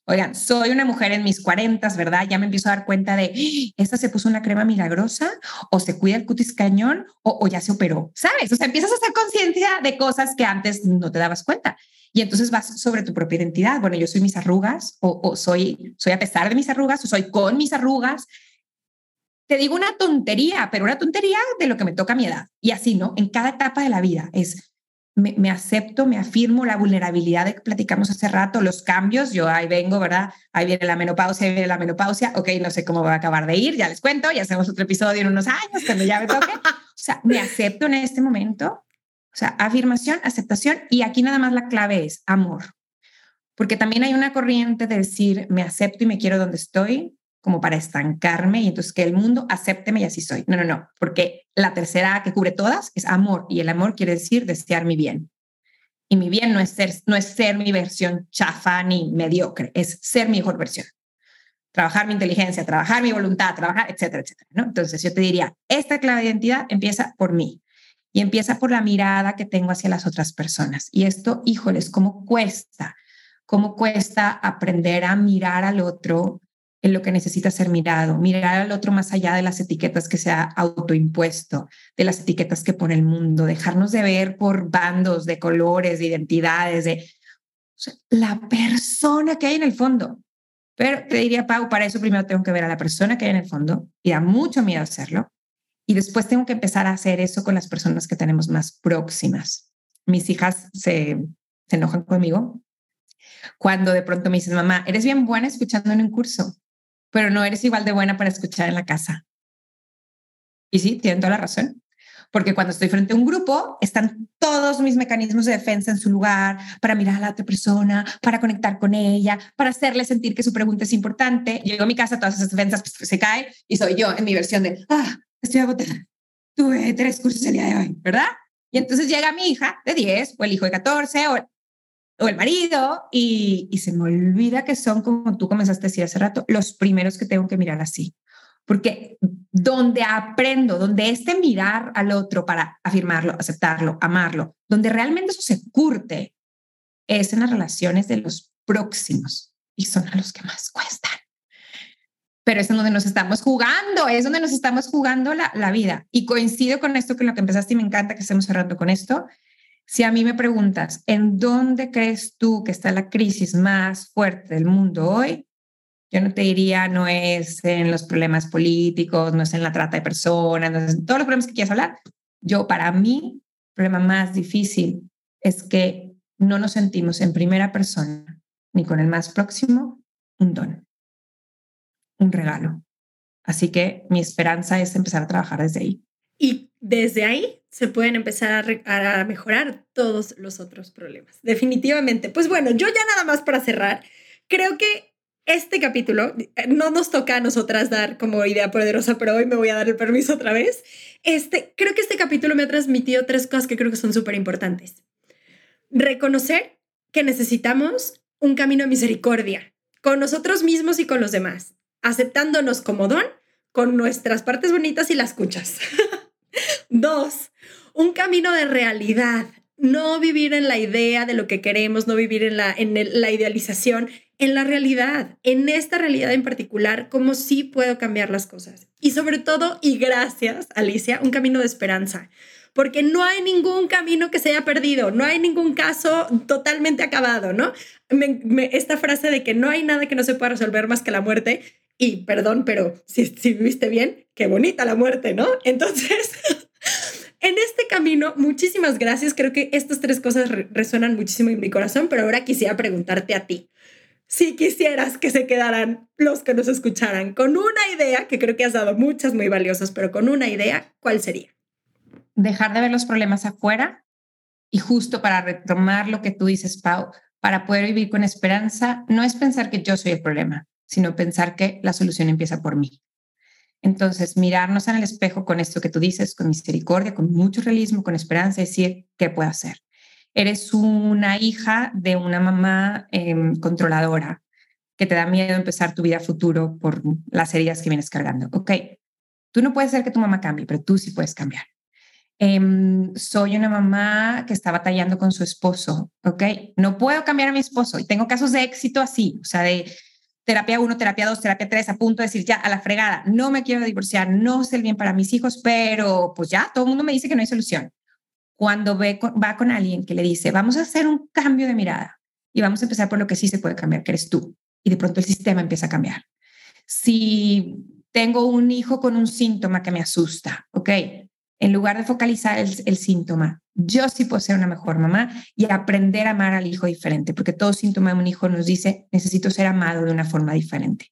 Oigan, soy una mujer en mis cuarentas, ¿verdad? Ya me empiezo a dar cuenta de. ¿esta se puso una crema milagrosa? ¿O se cuida el cutis cañón? ¿O, o ya se operó? ¿Sabes? O sea, empiezas a hacer conciencia de cosas que antes no te dabas cuenta. Y entonces vas sobre tu propia identidad. Bueno, yo soy mis arrugas, o, o soy, soy a pesar de mis arrugas, o soy con mis arrugas. Te digo una tontería, pero una tontería de lo que me toca a mi edad. Y así, ¿no? En cada etapa de la vida es me, acepto, me afirmo la vulnerabilidad de que platicamos hace rato, los cambios, yo ahí vengo, ¿verdad? Ahí viene la menopausia, ahí viene la menopausia, ok, no sé cómo va a acabar de ir, ya les cuento, ya hacemos otro episodio en unos años cuando ya me toque. O sea, me acepto en este momento, o sea, afirmación, aceptación, y aquí nada más la clave es amor, porque también hay una corriente de decir, me acepto y me quiero donde estoy, como para estancarme y entonces que el mundo acépteme y así soy. No, no, no, porque la tercera que cubre todas es amor y el amor quiere decir desear mi bien. Y mi bien no es ser, no es ser mi versión chafa ni mediocre, es ser mi mejor versión. Trabajar mi inteligencia, trabajar mi voluntad, trabajar, etcétera, etcétera. ¿no? Entonces yo te diría, esta clave de identidad empieza por mí y empieza por la mirada que tengo hacia las otras personas. Y esto, híjoles, ¿cómo cuesta? ¿Cómo cuesta aprender a mirar al otro en lo que necesita ser mirado, mirar al otro más allá de las etiquetas que se ha autoimpuesto, de las etiquetas que pone el mundo, dejarnos de ver por bandos de colores, de identidades, de la persona que hay en el fondo. Pero te diría, Pau, para eso primero tengo que ver a la persona que hay en el fondo y da mucho miedo hacerlo. Y después tengo que empezar a hacer eso con las personas que tenemos más próximas. Mis hijas se, se enojan conmigo cuando de pronto me dicen, mamá, eres bien buena escuchando en un curso pero no eres igual de buena para escuchar en la casa. Y sí, tienen toda la razón. Porque cuando estoy frente a un grupo, están todos mis mecanismos de defensa en su lugar para mirar a la otra persona, para conectar con ella, para hacerle sentir que su pregunta es importante. Llego a mi casa, todas esas defensas pues, se caen y soy yo en mi versión de, ah, estoy agotada. Tuve tres cursos el día de hoy, ¿verdad? Y entonces llega mi hija de 10 o el hijo de 14 o o el marido y, y se me olvida que son, como tú comenzaste a decir hace rato, los primeros que tengo que mirar así. Porque donde aprendo, donde este mirar al otro para afirmarlo, aceptarlo, amarlo, donde realmente eso se curte, es en las relaciones de los próximos y son a los que más cuestan. Pero es donde nos estamos jugando, es donde nos estamos jugando la, la vida. Y coincido con esto que lo que empezaste y me encanta que estemos cerrando con esto, si a mí me preguntas, ¿en dónde crees tú que está la crisis más fuerte del mundo hoy? Yo no te diría, no es en los problemas políticos, no es en la trata de personas, no es en todos los problemas que quieras hablar. Yo, para mí, el problema más difícil es que no nos sentimos en primera persona, ni con el más próximo, un don, un regalo. Así que mi esperanza es empezar a trabajar desde ahí. Desde ahí se pueden empezar a, mejorar todos los otros problemas. Definitivamente. Pues bueno, yo ya nada más para cerrar, creo que este capítulo eh, no nos toca a nosotras dar como idea poderosa, pero hoy me voy a dar el permiso otra vez. Este, creo que este capítulo me ha transmitido tres cosas que creo que son súper importantes. Reconocer que necesitamos un camino de misericordia con nosotros mismos y con los demás, aceptándonos como don con nuestras partes bonitas y las escuchas. [LAUGHS] Dos, un camino de realidad. No vivir en la idea de lo que queremos, no vivir en la, idealización, en la realidad, en esta realidad en particular, cómo sí puedo cambiar las cosas. Y sobre todo, y gracias, Alicia, un camino de esperanza porque no hay ningún camino que se haya perdido, no hay ningún caso totalmente acabado, ¿no? esta frase de que no hay nada que no se pueda resolver más que la muerte, y perdón, pero si, si viviste bien, qué bonita la muerte, ¿no? [LAUGHS] Entonces, en este camino, muchísimas gracias. Creo que estas tres cosas resuenan muchísimo en mi corazón, pero ahora quisiera preguntarte a ti. Si quisieras que se quedaran los que nos escucharan con una idea, que creo que has dado muchas muy valiosas, pero con una idea, ¿cuál sería? Dejar de ver los problemas afuera y justo para retomar lo que tú dices, Pau, para poder vivir con esperanza, no es pensar que yo soy el problema, sino pensar que la solución empieza por mí. Entonces, mirarnos en el espejo con esto que tú dices, con misericordia, con mucho realismo, con esperanza, decir, ¿qué puedo hacer? Eres una hija de una mamá em, controladora que te da miedo empezar tu vida futuro por las heridas que vienes cargando. Ok, tú no puedes hacer que tu mamá cambie, pero tú sí puedes cambiar. Em, soy una mamá que está batallando con su esposo, ¿ok? No puedo cambiar a mi esposo y tengo casos de éxito así, o sea, de terapia 1, terapia 2, terapia 3, a punto de decir ya a la fregada, no me quiero divorciar, no sé el bien para mis hijos, pero pues ya todo el mundo me dice que no hay solución. Cuando ve, va con alguien que le dice, vamos a hacer un cambio de mirada y vamos a empezar por lo que sí se puede cambiar, que eres tú, y de pronto el sistema empieza a cambiar. Si tengo un hijo con un síntoma que me asusta, ¿ok? En lugar de focalizar el, síntoma, yo sí puedo ser una mejor mamá y aprender a amar al hijo diferente, porque todo síntoma de un hijo nos dice, necesito ser amado de una forma diferente.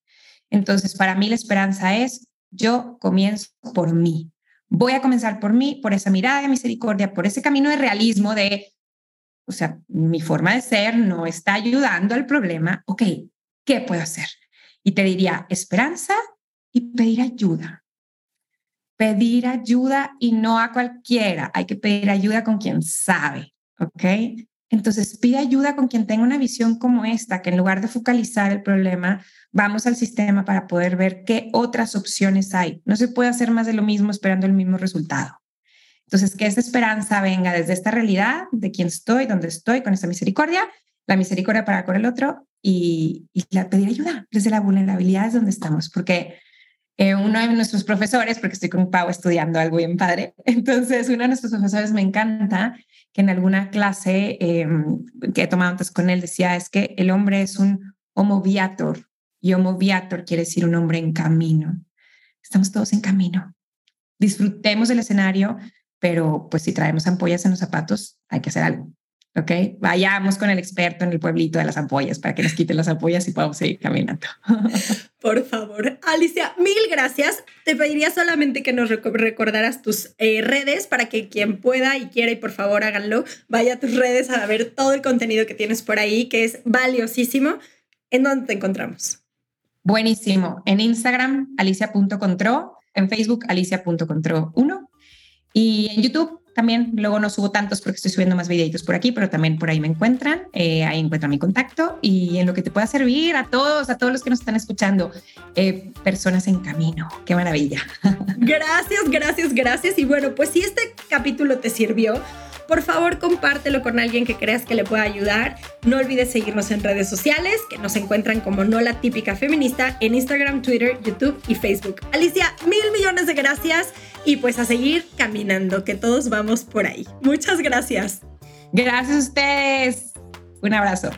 Entonces, para mí la esperanza es, yo comienzo por mí. Voy a comenzar por mí, por esa mirada de misericordia, por ese camino de realismo de, o sea, mi forma de ser no está ayudando al problema. Ok, ¿qué puedo hacer? Y te diría esperanza y pedir ayuda pedir ayuda y no a cualquiera. Hay que pedir ayuda con quien sabe, ¿ok? Entonces, pide ayuda con quien tenga una visión como esta, que en lugar de focalizar el problema, vamos al sistema para poder ver qué otras opciones hay. No se puede hacer más de lo mismo esperando el mismo resultado. Entonces, que esa esperanza venga desde esta realidad de quién estoy, dónde estoy, con esa misericordia, la misericordia para con el otro y, y pedir ayuda desde la vulnerabilidad es donde estamos, porque eh, uno de nuestros profesores, porque estoy con Pau estudiando algo bien padre, [LAUGHS] entonces uno de nuestros profesores me encanta que en alguna clase em, que he tomado antes con él decía es que el hombre es un homo viator y homo viator quiere decir un hombre en camino. Estamos todos en camino. Disfrutemos del escenario, pero pues si traemos ampollas en los zapatos, hay que hacer algo. ¿Ok? Vayamos con el experto en el pueblito de las ampollas para que nos quiten las ampollas y podamos seguir caminando. [LAUGHS] Por favor, Alicia, mil gracias. Te pediría solamente que nos recordaras tus eh, redes para que quien pueda y quiera y por favor háganlo, vaya a tus redes a ver todo el contenido que tienes por ahí, que es valiosísimo. ¿En dónde te encontramos? Buenísimo. En Instagram, alicia.contro, en Facebook, alicia.contro1 y en YouTube también. Luego no subo tantos porque estoy subiendo más videitos por aquí, pero también por ahí me encuentran. Eh, ahí encuentran mi contacto y en lo que te pueda servir a todos, a todos los que nos están escuchando. Eh, personas en camino. Qué maravilla. [LAUGHS] Gracias, gracias, gracias. Y bueno, pues si este capítulo te sirvió, por favor compártelo con alguien que creas que le pueda ayudar. No olvides seguirnos en redes sociales, que nos encuentran como No la Típica Feminista en Instagram, Twitter, YouTube y Facebook. Alicia, mil millones de gracias y pues a seguir caminando, que todos vamos por ahí. Muchas gracias. Gracias a ustedes. Un abrazo.